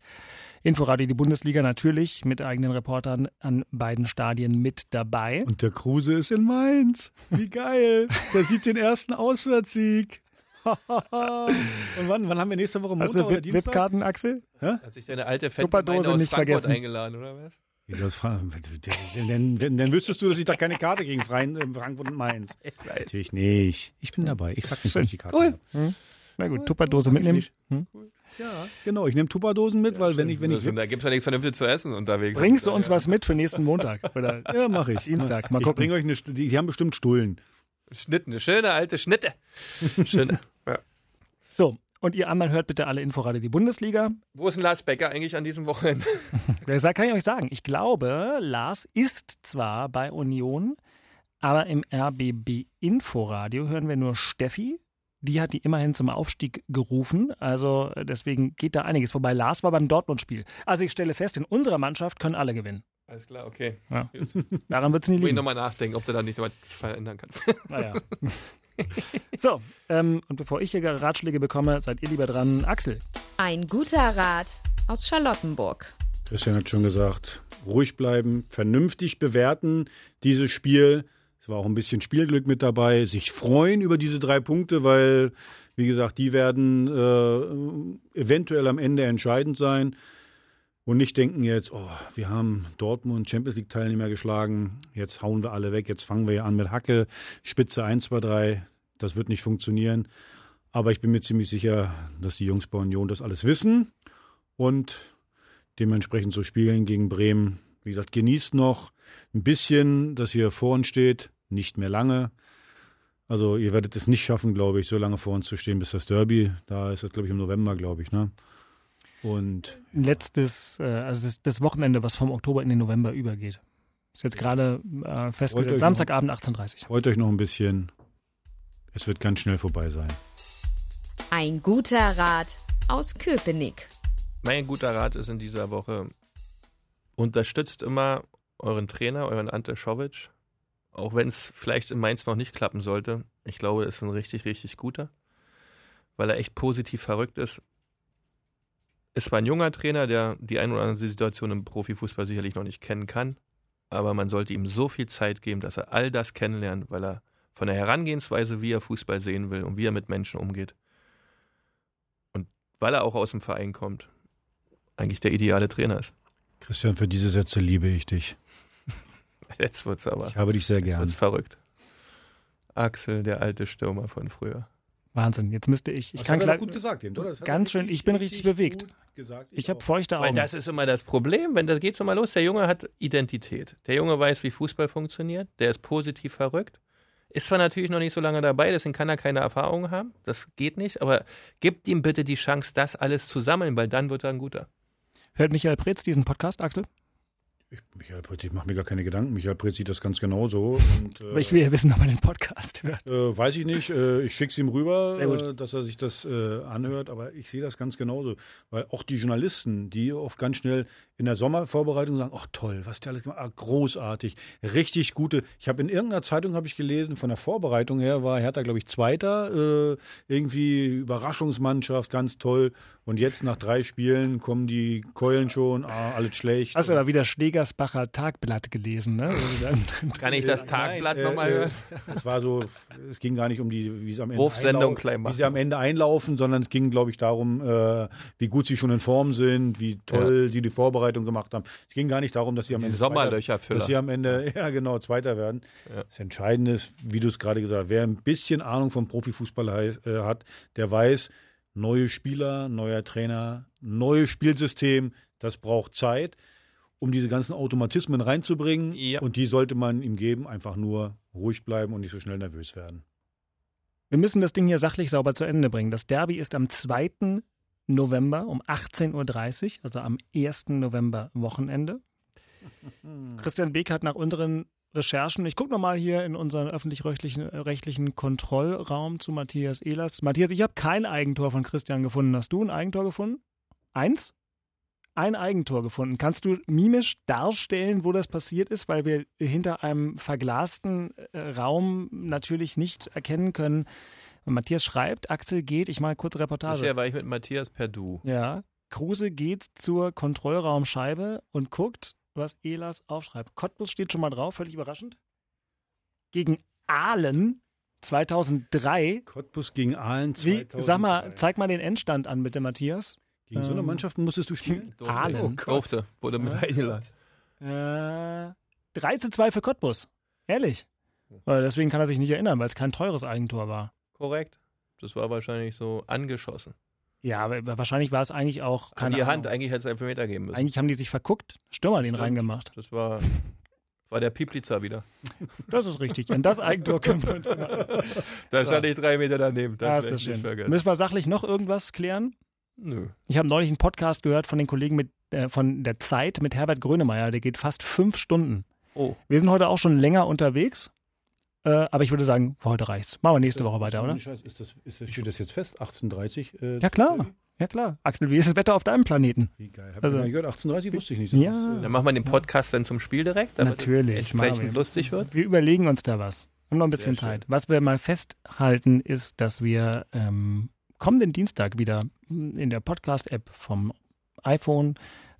Inforadio die Bundesliga natürlich mit eigenen Reportern an beiden Stadien mit dabei. Und der Kruse ist in Mainz. Wie geil. Der sieht den ersten Auswärtssieg. Und wann, wann haben wir nächste Woche Montag Hast du oder Dienstag? VIP-Karten, Axel? Hat sich deine alte Tupperdose Fettgemeinde aus nicht Frankfurt vergessen. eingeladen, oder was? Dann, dann, dann wüsstest du, dass ich da keine Karte gegen Freien, äh, Frankfurt und Mainz. Natürlich nicht. Ich bin dabei. Ich sag nicht, dass ich die Karte Cool. habe. Na gut, Tupperdose sag ich mitnehmen. nicht. Hm? Ja, genau. Ich nehme Tupperdosen mit, weil wenn ich, wenn ich, da gibt es ja nichts Vernünftiges zu essen unterwegs. Bringst du uns was mit für nächsten Montag? Oder ja, mache ich. Dienstag, mal ich gucken. bringe euch eine, die, die haben bestimmt Stullen. Schnitte, eine schöne alte Schnitte. Schöne. ja. So, und ihr anderen hört bitte alle Inforadio die Bundesliga. Wo ist denn Lars Becker eigentlich an diesem Wochenende? Das kann ich euch sagen. Ich glaube, Lars ist zwar bei Union, aber im RBB Inforadio hören wir nur Steffi. Die hat die immerhin zum Aufstieg gerufen. Also äh, deswegen geht da einiges vorbei. Lars war beim Dortmund-Spiel. Also ich stelle fest, in unserer Mannschaft können alle gewinnen. Alles klar, okay. Ja. Daran wird es nie Muss ich liegen. nochmal nachdenken, ob du da nicht was verändern kannst. Naja. so, ähm, und bevor ich hier Ratschläge bekomme, seid ihr lieber dran. Axel, Ein guter Rat aus Charlottenburg. Christian hat schon gesagt, ruhig bleiben, vernünftig bewerten dieses Spiel. War auch ein bisschen Spielglück mit dabei, sich freuen über diese drei Punkte, weil, wie gesagt, die werden äh, eventuell am Ende entscheidend sein. Und nicht denken jetzt, oh, wir haben Dortmund Champions League Teilnehmer geschlagen, jetzt hauen wir alle weg, jetzt fangen wir ja an mit Hacke, Spitze 1, 2, 3. Das wird nicht funktionieren. Aber ich bin mir ziemlich sicher, dass die Jungs bei Union das alles wissen und dementsprechend so spielen gegen Bremen. Wie gesagt, genießt noch ein bisschen, dass ihr vor uns steht, nicht mehr lange. Also ihr werdet es nicht schaffen, glaube ich, so lange vor uns zu stehen bis das Derby. Da ist es, glaube ich, im November, glaube ich. Ne? Und letztes, äh, also das, Wochenende, was vom Oktober in den November übergeht. Ist jetzt gerade äh, festgesetzt. Samstagabend 18.30 Uhr. freut euch noch ein bisschen. Es wird ganz schnell vorbei sein. Ein guter Rat aus Köpenick. Mein guter Rat ist in dieser Woche, unterstützt immer euren Trainer, euren Ante Schovic, auch wenn es vielleicht in Mainz noch nicht klappen sollte. Ich glaube, er ist ein richtig, richtig guter, weil er echt positiv verrückt ist. Es war ein junger Trainer, der die ein oder andere Situation im Profifußball sicherlich noch nicht kennen kann, aber man sollte ihm so viel Zeit geben, dass er all das kennenlernt, weil er von der Herangehensweise, wie er Fußball sehen will und wie er mit Menschen umgeht. Und weil er auch aus dem Verein kommt, eigentlich der ideale Trainer ist. Christian, für diese Sätze liebe ich dich. Jetzt wird's aber Ich habe dich sehr jetzt gern. wird's verrückt. Axel, der alte Stürmer von früher. Wahnsinn. Jetzt müsste ich. Ich Das kann hat er gleich. gut gesagt, eben, oder? Das Ganz schön, ich bin richtig bewegt. gut Gesagt. Ich habe feuchte Weil Augen. das ist immer das Problem, wenn da geht's immer los. Der Junge hat Identität. Der Junge weiß, wie Fußball funktioniert. Der ist positiv verrückt. Ist zwar natürlich noch nicht so lange dabei, deswegen kann er keine Erfahrung haben. Das geht nicht, aber gebt ihm bitte die Chance, das alles zu sammeln, weil dann wird er ein guter. Hört Michael Preetz diesen Podcast, Axel? Ich, Michael Pretz, ich mache mir gar keine Gedanken. Michael Pretz sieht das ganz genauso. Und, Aber ich will ja wissen, ob er den Podcast hört. Äh, weiß ich nicht. Äh, ich schicke es ihm rüber, äh, dass er sich das äh, anhört. Aber ich sehe das ganz genauso. Weil auch die Journalisten, die oft ganz schnell in der Sommervorbereitung sagen, ach toll, was der alles gemacht hat, ah, großartig, richtig gute. Ich habe in irgendeiner Zeitung habe ich gelesen, von der Vorbereitung her war Hertha, glaube ich, Zweiter. Äh, irgendwie Überraschungsmannschaft, ganz toll. Und jetzt nach drei Spielen kommen die Keulen schon, ah, alles schlecht. Hast du aber wieder Schlegersbacher Tagblatt gelesen, ne? Kann ich das Äh, Tagblatt nein, nochmal äh, hören? äh, Es war so, es ging gar nicht um die, wie sie am Ende, Wurfsendung klein wie sie am Ende einlaufen, sondern es ging, glaube ich, darum, äh, wie gut sie schon in Form sind, wie toll sie die Vorbereitung gemacht haben. Es ging gar nicht darum, dass sie am Die Ende Sommerlöcherfüller. dass sie am Ende, ja genau, Zweiter werden. Ja. Das Entscheidende ist, wie du es gerade gesagt hast, wer ein bisschen Ahnung vom Profifußball äh, hat, der weiß, neue Spieler, neuer Trainer, neues Spielsystem, das braucht Zeit, um diese ganzen Automatismen reinzubringen. Ja. Und die sollte man ihm geben, einfach nur ruhig bleiben und nicht so schnell nervös werden. Wir müssen das Ding hier sachlich sauber zu Ende bringen. Das Derby ist am 2. November um 18.30 Uhr, also am 1. November Wochenende. Christian Beek hat nach unseren Recherchen, ich gucke nochmal hier in unseren öffentlich-rechtlichen äh, rechtlichen Kontrollraum zu Matthias Ehlers. Matthias, ich habe kein Eigentor von Christian gefunden. Hast du ein Eigentor gefunden? Eins? Ein Eigentor gefunden. Kannst du mimisch darstellen, wo das passiert ist, weil wir hinter einem verglasten äh, Raum natürlich nicht erkennen können. Matthias schreibt, Axel geht, ich mache kurze Reportage. Bisher war ich mit Matthias per Du. Ja, Kruse geht zur Kontrollraumscheibe und guckt, was Elas aufschreibt. Cottbus steht schon mal drauf, völlig überraschend. Gegen Aalen 2003. Cottbus gegen Aalen Wie, 2003. sag mal, zeig mal den Endstand an, bitte, Matthias. Gegen so eine ähm, Mannschaften musstest du spielen? Durfte. Aalen. Oh Gott. Durfte. Wurde mit Ja. eingeladen. Äh, 3 zu 2 für Cottbus. Ehrlich. Weil Deswegen kann er sich nicht erinnern, weil es kein teures Eigentor war. Korrekt. Das war wahrscheinlich so angeschossen. Ja, aber wahrscheinlich war es eigentlich auch An keine die Ahnung. Hand, eigentlich hätte es einen Elfmeter geben müssen. Eigentlich haben die sich verguckt, Stürmer den Stimmt. reingemacht. Das war, war der Pieplitzer wieder. Das ist richtig. An das Eigentor können wir uns immer. Da stand ich drei Meter daneben. Das Ja, ist das schön. vergessen. Müssen wir sachlich noch irgendwas klären? Nö. Ich habe neulich einen Podcast gehört von den Kollegen mit, äh, von der Zeit mit Herbert Grönemeyer. Der geht fast fünf Stunden. Oh, Wir sind heute auch schon länger unterwegs. Äh, aber ich würde sagen, für heute reicht's. Machen wir nächste Woche weiter, oder? Scheiß, ist das, ist das, steht das jetzt fest? 1830? Äh, Ja, klar. Ja, klar. Axel, wie ist das Wetter auf deinem Planeten? Wie geil. Hab Also- ich mal gehört, 1830 wusste ich nicht. Das Ja. ist, äh, dann machen wir den Podcast dann zum Spiel direkt, damit Natürlich, es entsprechend wir. lustig wird. Wir überlegen uns da was. Haben noch ein bisschen Sehr schön. Zeit. Was wir mal festhalten, ist, dass wir ähm, kommenden Dienstag wieder in der Podcast-App vom iPhone,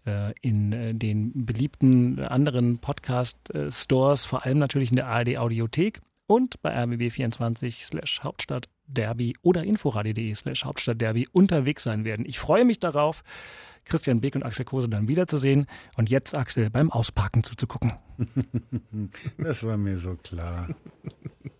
äh, in äh, den beliebten anderen Podcast-Stores, vor allem natürlich in der ARD-Audiothek und bei rbb24 slash Hauptstadtderby oder inforadio.de slash Hauptstadtderby unterwegs sein werden. Ich freue mich darauf, Christian Beck und Axel Kose dann wiederzusehen und jetzt Axel beim Ausparken zuzugucken. das war mir so klar.